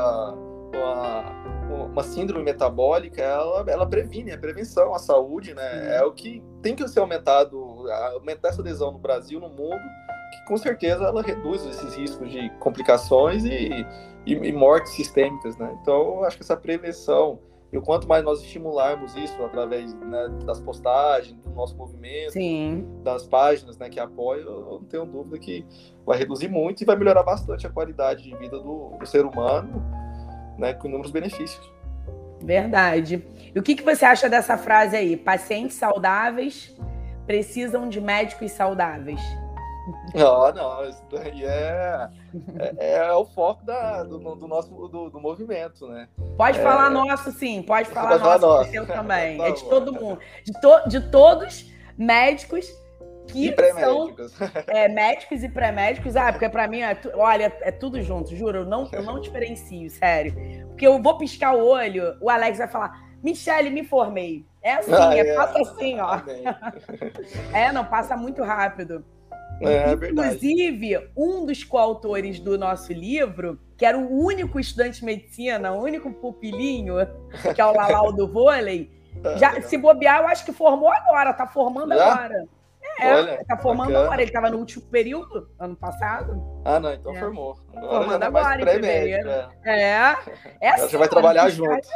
S2: uma, uma síndrome metabólica, ela, ela previne, é prevenção, a saúde, né? É o que tem que ser aumentado, aumentar essa adesão no Brasil, no mundo, que com certeza ela reduz esses riscos de complicações e, e, e mortes sistêmicas, né? Então, eu acho que essa prevenção e o quanto mais nós estimularmos isso através né, das postagens, do nosso movimento, Sim. das páginas né, que apoiam, eu não tenho dúvida que vai reduzir muito e vai melhorar bastante a qualidade de vida do, do ser humano, né, com inúmeros benefícios.
S1: Verdade. E o que, que você acha dessa frase aí? Pacientes saudáveis precisam de médicos saudáveis.
S2: Não, não, isso daí é, é, é o foco da, do, do nosso do, do, movimento, né?
S1: Pode
S2: é,
S1: falar nosso, sim, pode falar pode nosso, falar também. [laughs] tá é de todo mundo. De, to, de todos médicos que
S2: e são
S1: é, médicos e pré-médicos. Ah, porque para mim, é tu, olha, é tudo junto, juro, eu não, eu não diferencio, sério. Porque eu vou piscar o olho, o Alex vai falar, Michele, me formei. É assim, ah, é, passa assim, ó. [laughs] é, não, passa muito rápido. É, Inclusive, é um dos coautores do nosso livro, que era o único estudante de medicina, o único pupilinho, que é o Lalau do vôlei, é, [laughs] já, se bobear, eu acho que formou agora, tá formando já? agora. É, Olha, tá formando bacana. agora. Ele estava no último período, ano passado.
S2: Ah, não, então é. formou.
S1: Agora formando tá agora, fevereiro. É, é. [laughs] é
S2: assim, Você vai trabalhar junto.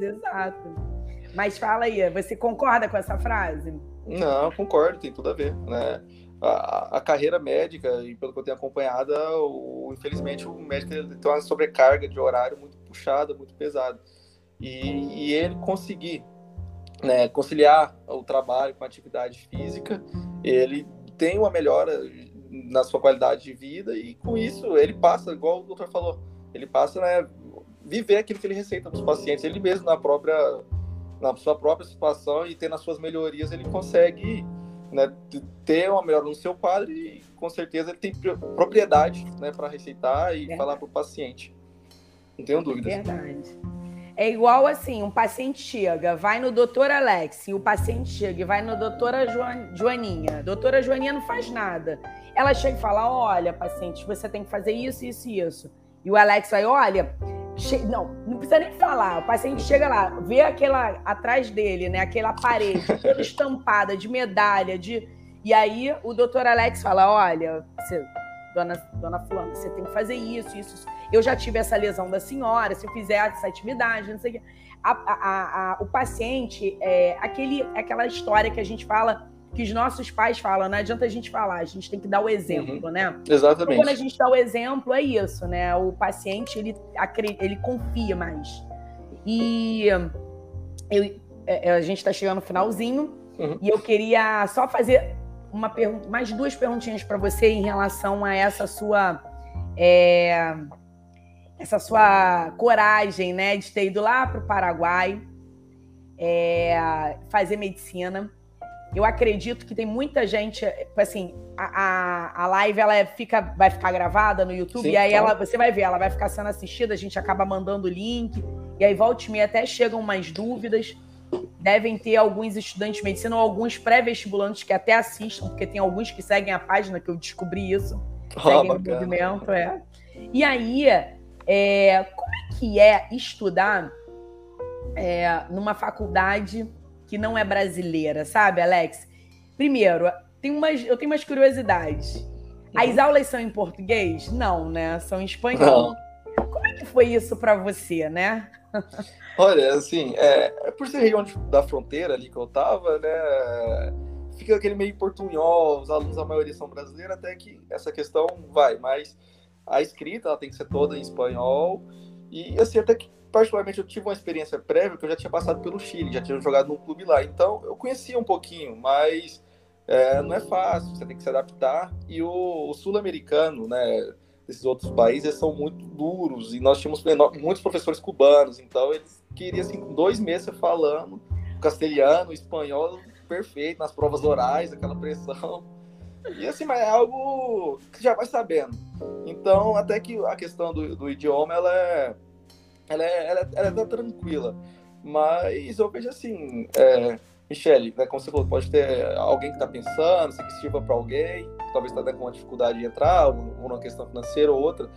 S1: exato. Mas fala aí, você concorda com essa frase?
S2: Não, concordo, tem tudo a ver, né? a, a, carreira médica, e pelo que eu tenho acompanhado, o, infelizmente o médico tem uma sobrecarga de horário muito puxada, muito pesada. E, e ele conseguir né, conciliar o trabalho com a atividade física, ele tem uma melhora na sua qualidade de vida e com isso ele passa, igual o doutor falou, ele passa né, viver aquilo que ele receita para os pacientes, ele mesmo na própria na sua própria situação e tendo as suas melhorias, ele consegue né, ter uma melhora no seu quadro e com certeza ele tem propriedade né, para receitar e Verdade. falar para o paciente. Não tenho dúvidas.
S1: Verdade. É igual assim, um paciente chega, vai no doutor Alex, e o paciente chega e vai no doutora Joaninha. Doutora Joaninha não faz nada. Ela chega e fala: olha, paciente, você tem que fazer isso, isso e isso. E o Alex vai, olha. Não, não precisa nem falar. O paciente chega lá, vê aquela atrás dele, né? Aquela parede toda [laughs] estampada de medalha, de. E aí o doutor Alex fala: olha, você, dona, dona Fulana, você tem que fazer isso, isso, isso. Eu já tive essa lesão da senhora, se eu fizer essa atividade, não sei o quê. A, a, a, o paciente, é, aquele, aquela história que a gente fala que os nossos pais falam, não adianta a gente falar, a gente tem que dar o exemplo, uhum. né?
S2: Exatamente. Então,
S1: quando a gente dá o exemplo, é isso, né? O paciente, ele, ele confia mais. E eu, é, é, a gente está chegando no finalzinho, uhum. e eu queria só fazer uma mais duas perguntinhas para você em relação a essa sua... É, essa sua coragem, né, de ter ido lá para o Paraguai, é, fazer medicina eu acredito que tem muita gente, assim, a, a, a live ela é, fica, vai ficar gravada no YouTube, Sim, e aí ela, você vai ver, ela vai ficar sendo assistida, a gente acaba mandando o link, e aí volta e meia até chegam mais dúvidas. devem ter alguns estudantes de medicina ou alguns pré-vestibulantes que até assistam, porque tem alguns que seguem a página, que eu descobri isso. Oh, seguem o movimento, é. E aí, é, como é que é estudar é, numa faculdade que não é brasileira, sabe, Alex? Primeiro, tem umas, eu tenho umas curiosidades. As uhum. aulas são em português? Não, né? São em espanhol. Não. Como é que foi isso para você, né? [laughs]
S2: Olha, assim, é, é, por ser região da fronteira ali que eu tava, né? Fica aquele meio portunhol, os alunos, a maioria são brasileiros, até que essa questão vai, mas a escrita ela tem que ser toda em espanhol. E assim, até que particularmente eu tive uma experiência prévia que eu já tinha passado pelo Chile, já tinha jogado num clube lá. Então eu conhecia um pouquinho, mas é, não é fácil, você tem que se adaptar. E o, o sul-americano, né, desses outros países, são muito duros. E nós tínhamos muitos professores cubanos, então eles queriam, assim, dois meses falando castelhano, espanhol, perfeito, nas provas orais, aquela pressão. E assim, mas é algo que já vai sabendo. Então, até que a questão do, do idioma, ela é, ela é, ela é, ela é tranquila. Mas eu vejo assim, é, Michele, né, como você falou, pode ter alguém que está pensando, se que sirva para alguém, que talvez está com uma dificuldade de entrar, ou, numa questão financeira ou outra.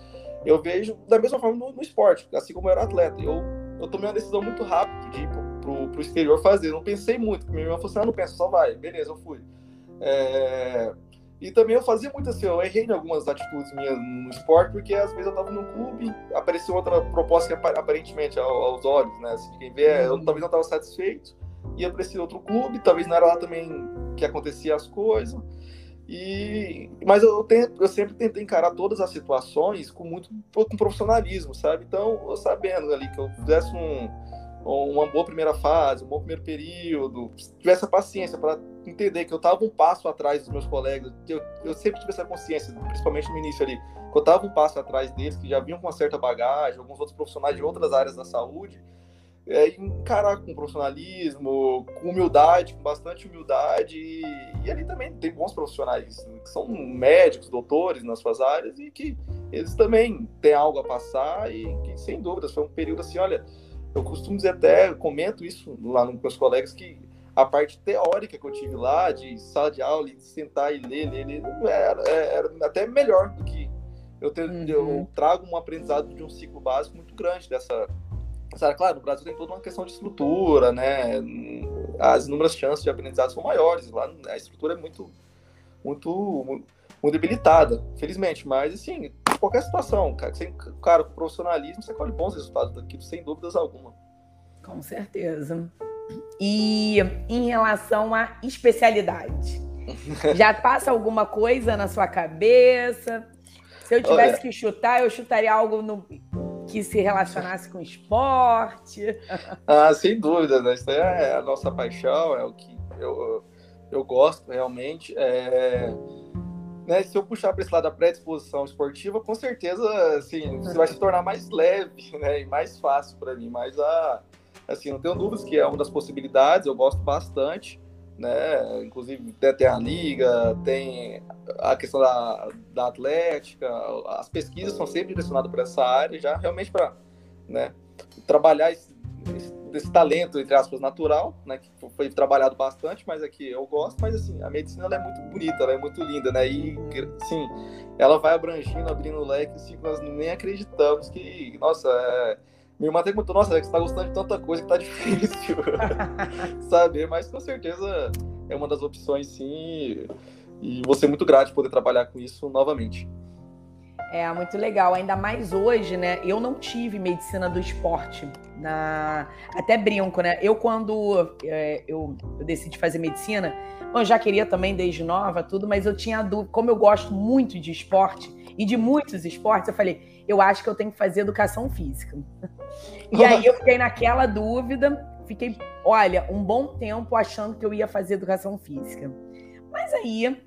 S2: Eu vejo da mesma forma no, no esporte, assim como eu era atleta. Eu, eu tomei uma decisão muito rápida de ir para o exterior fazer. Não pensei muito, porque minha irmã falou assim: ah, não pensa, só vai. Beleza, eu fui. É, e também eu fazia muito assim, eu errei em algumas atitudes minhas no esporte, porque às vezes eu estava num clube, apareceu outra proposta que aparentemente aos olhos, né? Assim, quem vê, eu talvez não estava satisfeito, ia para esse outro clube, talvez não era lá também que acontecia as coisas. E mas eu, tenho, eu sempre tentei encarar todas as situações com muito com profissionalismo, sabe? Então, eu sabendo ali que eu fizesse um uma boa primeira fase, um bom primeiro período, tivesse a paciência para entender que eu estava um passo atrás dos meus colegas, eu, eu sempre tive essa consciência, principalmente no início ali, que eu estava um passo atrás deles, que já vinham com uma certa bagagem, alguns outros profissionais de outras áreas da saúde, é, encarar com profissionalismo, com humildade, com bastante humildade, e, e, ali também tem bons profissionais, que são médicos, doutores nas suas áreas, e que eles também têm algo a passar, e que, sem dúvidas, foi um período assim, olha eu costumo dizer até, comento isso lá nos meus colegas, que a parte teórica que eu tive lá, de sala de aula, de sentar e ler, ler, ler era, era até melhor do que eu, tenho, uhum. eu trago um aprendizado de um ciclo básico muito grande dessa. Sabe, claro, no Brasil tem toda uma questão de estrutura, né? As inúmeras chances de aprendizado são maiores. Lá a estrutura é muito, muito, muito debilitada, felizmente. Mas, assim, qualquer situação, cara, sem, cara, com profissionalismo, você colhe bons resultados daquilo, sem dúvidas alguma.
S1: Com certeza. E em relação à especialidade, [laughs] já passa alguma coisa na sua cabeça? Se eu tivesse Olha, que chutar, eu chutaria algo no, que se relacionasse com esporte. [laughs]
S2: Ah, sem dúvida, né? Isso é a nossa paixão, é o que eu, eu gosto realmente. É né, se eu puxar para esse lado da predisposição esportiva, com certeza, assim, você vai se tornar mais leve, [laughs] né, e mais fácil para mim. Mas, a, assim, não tenho dúvidas que é uma das possibilidades, eu gosto bastante, né, inclusive tem a liga, tem a questão da, da atlética, as pesquisas são sempre direcionadas para essa área, já realmente para, né, trabalhar esse, esse desse talento, entre aspas, natural, né, que foi trabalhado bastante, mas aqui é eu gosto, mas assim, a medicina ela é muito bonita, ela é muito linda, né, e sim, ela vai abrangindo, abrindo o leque, assim, nós nem acreditamos que, nossa, é... minha irmã até comentou, nossa, você tá gostando de tanta coisa que tá [laughs] difícil [laughs] saber, mas com certeza é uma das opções, sim, e vou ser muito grato de poder trabalhar com isso novamente.
S1: É muito legal, ainda mais hoje, né? Eu não tive medicina do esporte. Na... Até brinco, né? Eu, quando é, eu, eu, decidi fazer medicina, bom, eu já queria também desde nova, tudo, mas eu tinha dúvida. Como eu gosto muito de esporte e de muitos esportes, eu falei, eu acho que eu tenho que fazer educação física. [laughs] E aí eu fiquei naquela dúvida, fiquei, olha, um bom tempo achando que eu ia fazer educação física. Mas aí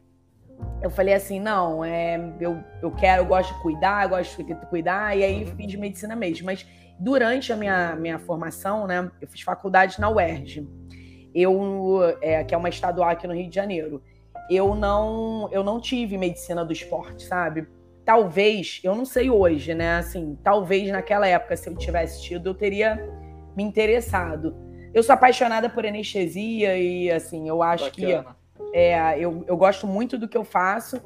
S1: eu falei assim, não, é, eu, eu quero, eu gosto de cuidar, eu gosto de cuidar, e aí fiz medicina mesmo. Mas durante a minha, minha formação, né, eu fiz faculdade na UERJ, eu, é, que é uma estadual aqui no Rio de Janeiro. Eu não, eu não tive medicina do esporte, sabe? Talvez, eu não sei hoje, né? Assim, talvez naquela época, se eu tivesse tido, eu teria me interessado. Eu sou apaixonada por anestesia e, assim, eu acho Bacana. que é, eu, eu gosto muito do que eu faço,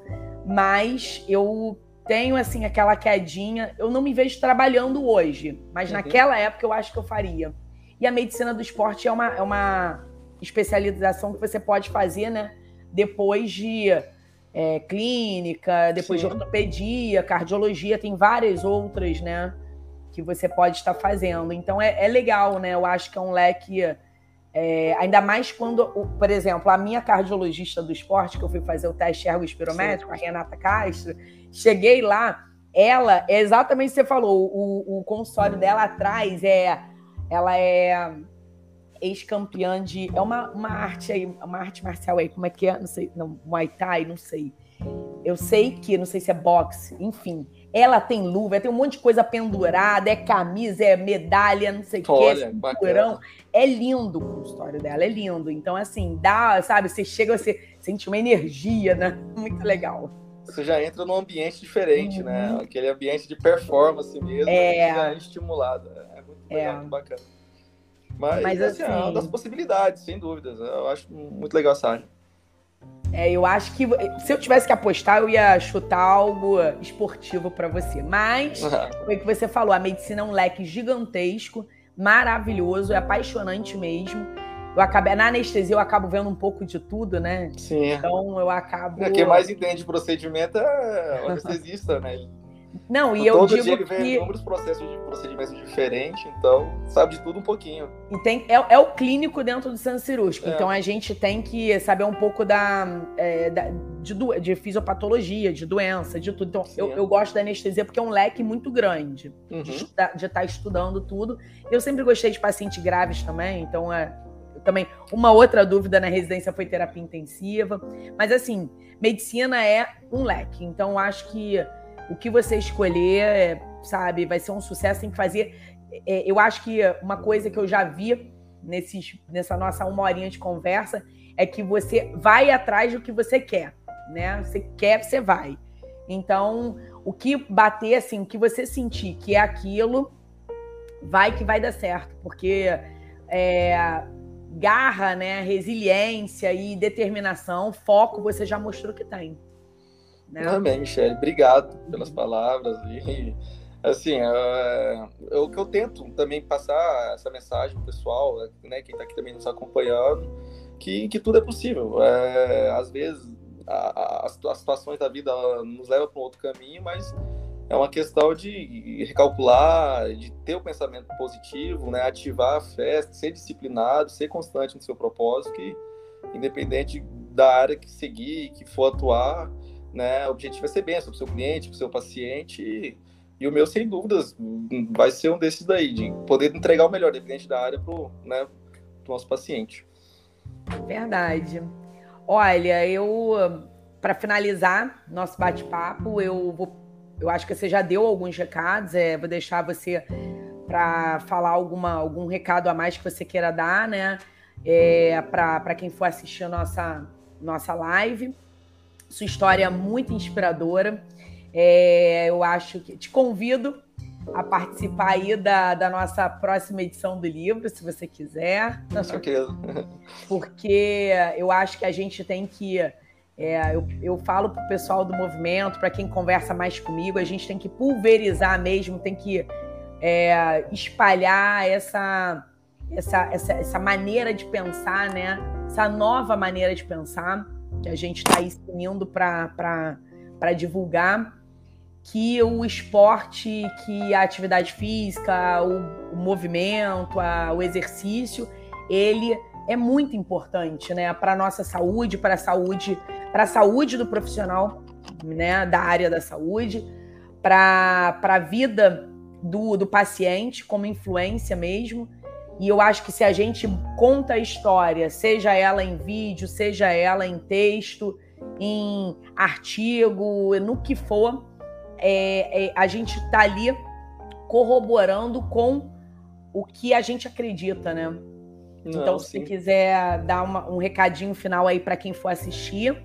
S1: mas eu tenho, assim, aquela quedinha. Eu não me vejo trabalhando hoje, mas uhum. naquela época eu acho que eu faria. E a medicina do esporte é uma, é uma especialização que você pode fazer, né? Depois de é, clínica, depois Sim. de ortopedia, cardiologia, tem várias outras, né? Que você pode estar fazendo. Então é, é legal, né? Eu acho que é um leque. É, ainda mais quando, por exemplo, a minha cardiologista do esporte, que eu fui fazer o teste ergospirométrico, a Renata Castro, cheguei lá, ela, é exatamente o que você falou, o, o consultório dela atrás é ela é ex-campeã de. É uma, uma arte aí, uma arte marcial aí, como é que é? Não sei, não, Muay Thai, não sei. Eu sei que, não sei se é boxe, enfim. Ela tem luva, tem um monte de coisa pendurada, é camisa, é medalha, não sei o que, é cinturão. É lindo o consultório dela, é lindo. Então, assim, dá, sabe, você chega, você sente uma energia, né? [laughs] Muito legal.
S2: Você já entra num ambiente diferente, né? uhum. né? Aquele ambiente de performance mesmo, é, é estimulado. É legal, é. bacana. Mas, Mas assim, assim, é uma assim das possibilidades, sem dúvidas. Eu acho muito legal essa área.
S1: É, eu acho que se eu tivesse que apostar, eu ia chutar algo esportivo para você. Mas, [laughs] foi o que você falou, a medicina é um leque gigantesco, maravilhoso, é apaixonante mesmo. Eu acabei, na anestesia eu acabo vendo um pouco de tudo, né?
S2: Sim.
S1: Então eu acabo.
S2: É, quem mais entende de procedimento é o anestesista, né?
S1: Não, e eu
S2: Todo
S1: digo
S2: dia ele
S1: vê
S2: que... inúmeros processos de procedimentos diferentes, então sabe de tudo um pouquinho.
S1: E tem, é, é o clínico dentro do centro cirúrgico, é. então a gente tem que saber um pouco da, é, da de, de, fisiopatologia, de doença, de tudo. Então eu, eu, gosto da anestesia porque é um leque muito grande uhum. de estar tá estudando tudo. Eu sempre gostei de pacientes graves também, então é, também uma outra dúvida na residência foi terapia intensiva. Mas assim, medicina é um leque, então acho que o que você escolher, sabe, vai ser um sucesso. Tem que fazer. É, eu acho que uma coisa que eu já vi nesses, nessa nossa uma horinha de conversa é que você vai atrás do que você quer, né? Você quer, você vai. Então, o que bater, assim, o que você sentir que é aquilo, vai que vai dar certo, porque é, garra, né, resiliência e determinação, foco, você já mostrou que tem.
S2: Né? Amém, Michelle. Obrigado pelas palavras. E, assim, é, é, o que eu tento também passar essa mensagem pro pessoal, né, quem está aqui também nos acompanhando, que, que tudo é possível. É, às vezes, a, a, as situações da vida nos levam para um outro caminho, mas é uma questão de recalcular, de ter o um pensamento positivo, né, ativar a fé, ser disciplinado, ser constante no seu propósito, que independente da área que seguir, que for atuar, né? O objetivo é ser bem para o seu cliente, para o seu paciente. E, e, o meu, sem dúvidas, vai ser um desses daí, de poder entregar o melhor, dependente da área, para o né, nosso paciente.
S1: Verdade. Olha, eu, para finalizar nosso bate-papo, eu. Eu acho que você já deu alguns recados, é, vou deixar você para falar alguma, algum recado a mais que você queira dar, né? É, para quem for assistir a nossa, nossa live. Sua história é muito inspiradora. É, eu acho que te convido a participar aí da, da nossa próxima edição do livro, se você quiser.
S2: Com certeza. [laughs]
S1: Porque eu acho que a gente tem que. É, eu, eu falo para o pessoal do movimento, para quem conversa mais comigo, a gente tem que pulverizar mesmo, tem que é, espalhar essa, essa, essa, essa maneira de pensar, né? Essa nova maneira de pensar que a gente está aí para divulgar que o esporte, que a atividade física, o, o movimento, a, o exercício, ele é muito importante, né, para nossa saúde, para a saúde, para a saúde do profissional, né, da área da saúde, para a vida do, do paciente como influência mesmo e eu acho que se a gente conta a história, seja ela em vídeo, seja ela em texto, em artigo, no que for, é, é, a gente está ali corroborando com o que a gente acredita, né? Não, então, se sim. você quiser dar uma, um recadinho final aí para quem for assistir,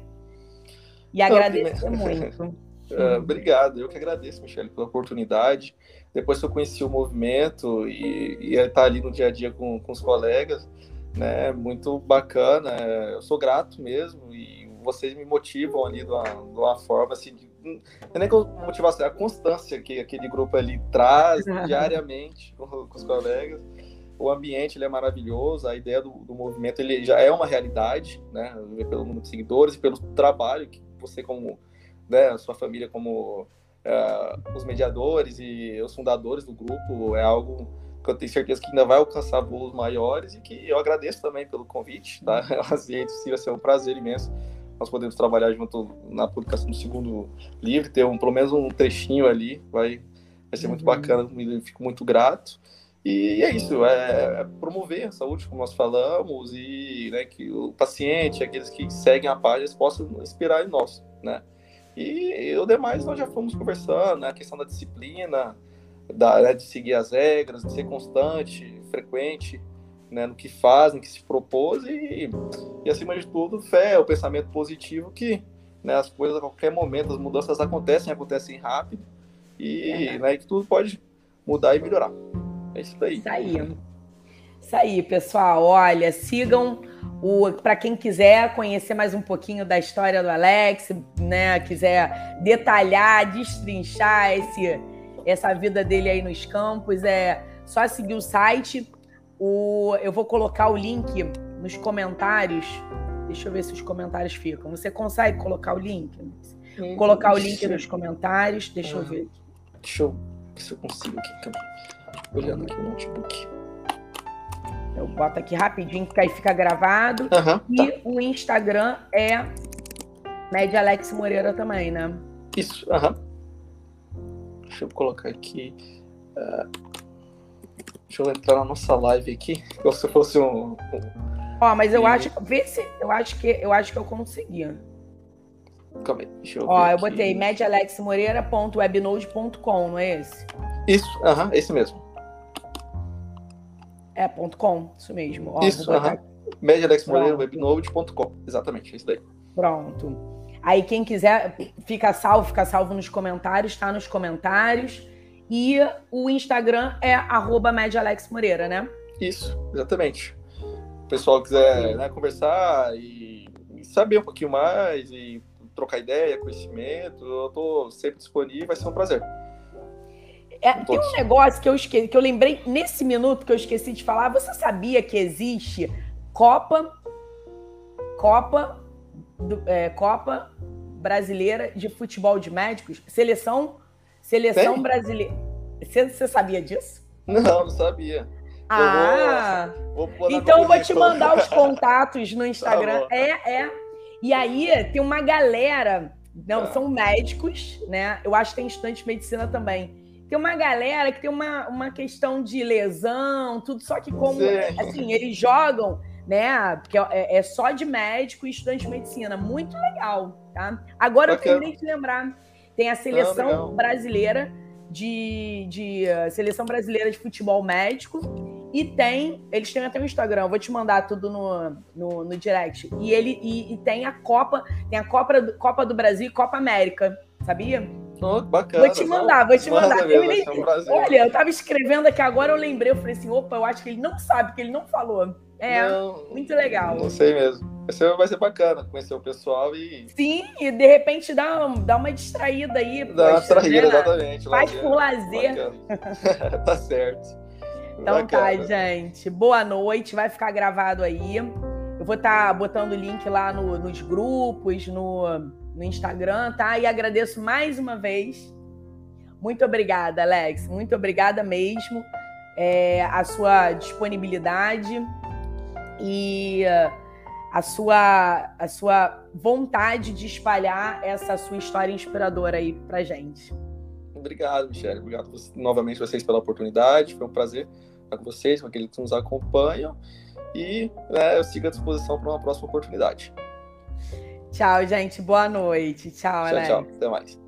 S1: e agradecer muito. [laughs]
S2: Uh, obrigado, eu que agradeço, Michele, pela oportunidade. Depois que eu conheci o movimento e, e estar ali no dia a dia com, com os colegas, né, muito bacana. Eu sou grato mesmo e vocês me motivam ali de uma, de uma forma assim, de, não é nem motivação, é a constância que aquele grupo ali traz [laughs] diariamente com, com os colegas o ambiente ele é maravilhoso, a ideia do, do, movimento ele já é uma realidade, né? Pelo número de seguidores e pelo trabalho que você como, né, a sua família como uh, os mediadores e os fundadores do grupo é algo que eu tenho certeza que ainda vai alcançar voos maiores e que eu agradeço também pelo convite, tá? [laughs] Assim, vai ser um prazer imenso nós podemos trabalhar junto na publicação do segundo livro, ter um, pelo menos um trechinho ali, vai, vai ser muito uhum. bacana, fico muito grato. E é isso, é, é promover a saúde, como nós falamos, e né, que o paciente, aqueles que seguem a página, possam inspirar em nós, né? E, e o demais nós já fomos conversando, né? A questão da disciplina, da, né, de seguir as regras, de ser constante, frequente, né, no que faz, no que se propôs e, e acima de tudo, fé, o pensamento positivo que né, as coisas a qualquer momento, as mudanças acontecem, acontecem rápido e né, que tudo pode mudar e melhorar. É isso daí.
S1: Isso aí. Isso aí, pessoal. Olha, sigam o para quem quiser conhecer mais um pouquinho da história do Alex, né, quiser detalhar, destrinchar esse essa vida dele aí nos campos, é só seguir o site. O, eu vou colocar o link nos comentários. Deixa eu ver se os comentários ficam. Você consegue colocar o link? Vou colocar o link nos comentários. Deixa eu ver.
S2: Deixa eu ver se eu consigo aqui também olhando aqui o notebook.
S1: Eu boto aqui rapidinho, porque aí fica gravado.
S2: Uhum,
S1: e tá. o Instagram é Média Alex Moreira também, né?
S2: Isso, aham. Uhum. Deixa eu colocar aqui. Uh, deixa eu entrar na nossa live aqui, como se fosse um.
S1: Ó, mas eu e... acho. Vê se. Eu acho que eu acho que eu consegui.
S2: Calma aí, deixa eu
S1: Ó, eu aqui. botei medialexmoreira.webnode.com, não é esse?
S2: Isso, aham, uh -huh, esse mesmo.
S1: É, ponto .com, isso mesmo.
S2: Ó, isso. Uh -huh. Exatamente, é isso daí.
S1: Pronto. Aí quem quiser, fica salvo, fica salvo nos comentários, tá nos comentários. E o Instagram é arroba Moreira, né?
S2: Isso, exatamente. O pessoal quiser né, conversar e, saber um pouquinho mais e trocar ideia, conhecimento, eu estou sempre disponível, vai ser um prazer.
S1: É, tem um negócio que eu esqueci, que eu lembrei nesse minuto que eu esqueci de falar. Você sabia que existe Copa, Copa, do, é, Copa Brasileira de Futebol de Médicos? Seleção, seleção brasileira. Você, você sabia disso?
S2: Não, não sabia.
S1: Ah, eu vou, vou então eu vou te mandar os contatos no [laughs] Instagram. Tá é, é. E aí tem uma galera, não, tá. são médicos, né? Eu acho que tem estudante de medicina também tem uma galera que tem uma, uma questão de lesão, tudo, só que como, Sim. assim, eles jogam, né, porque é, é, só de médico e estudante de medicina, muito legal, tá? Agora Bacana. eu terminei de lembrar, tem a seleção brasileira de, de uh, seleção brasileira de futebol médico e tem, eles têm até um Instagram, vou te mandar tudo no, no, no direct. E ele e, e, tem a Copa, tem a Copa do, Copa do Brasil e Copa América, sabia?
S2: Oh, bacana.
S1: Vou te mandar, vou te mandar. Mesmo, um Olha, eu tava escrevendo aqui agora, eu lembrei, eu falei assim, opa, eu acho que ele não sabe, porque ele não falou. É, não, muito legal.
S2: Não sei mesmo. Esse vai ser bacana, conhecer o pessoal e.
S1: Sim, e de repente dá, dá uma distraída aí.
S2: Dá uma distraída, né? exatamente.
S1: Faz lazer, por lazer. [laughs]
S2: tá certo.
S1: Então bacana. tá, gente. Boa noite, vai ficar gravado aí. Eu vou estar tá botando o link lá no, nos grupos, no no Instagram, tá? E agradeço mais uma vez. Muito obrigada, Alex. Muito obrigada mesmo. É, a sua disponibilidade e a sua, a sua vontade de espalhar essa sua história inspiradora aí pra gente.
S2: Obrigado, Michelle. Obrigado novamente vocês pela oportunidade. Foi um prazer estar com vocês, com aqueles que nos acompanham. E né, eu sigo à disposição para uma próxima oportunidade.
S1: Tchau, gente. Boa noite. Tchau,
S2: Tchau, tchau. Até mais.
S1: Até mais.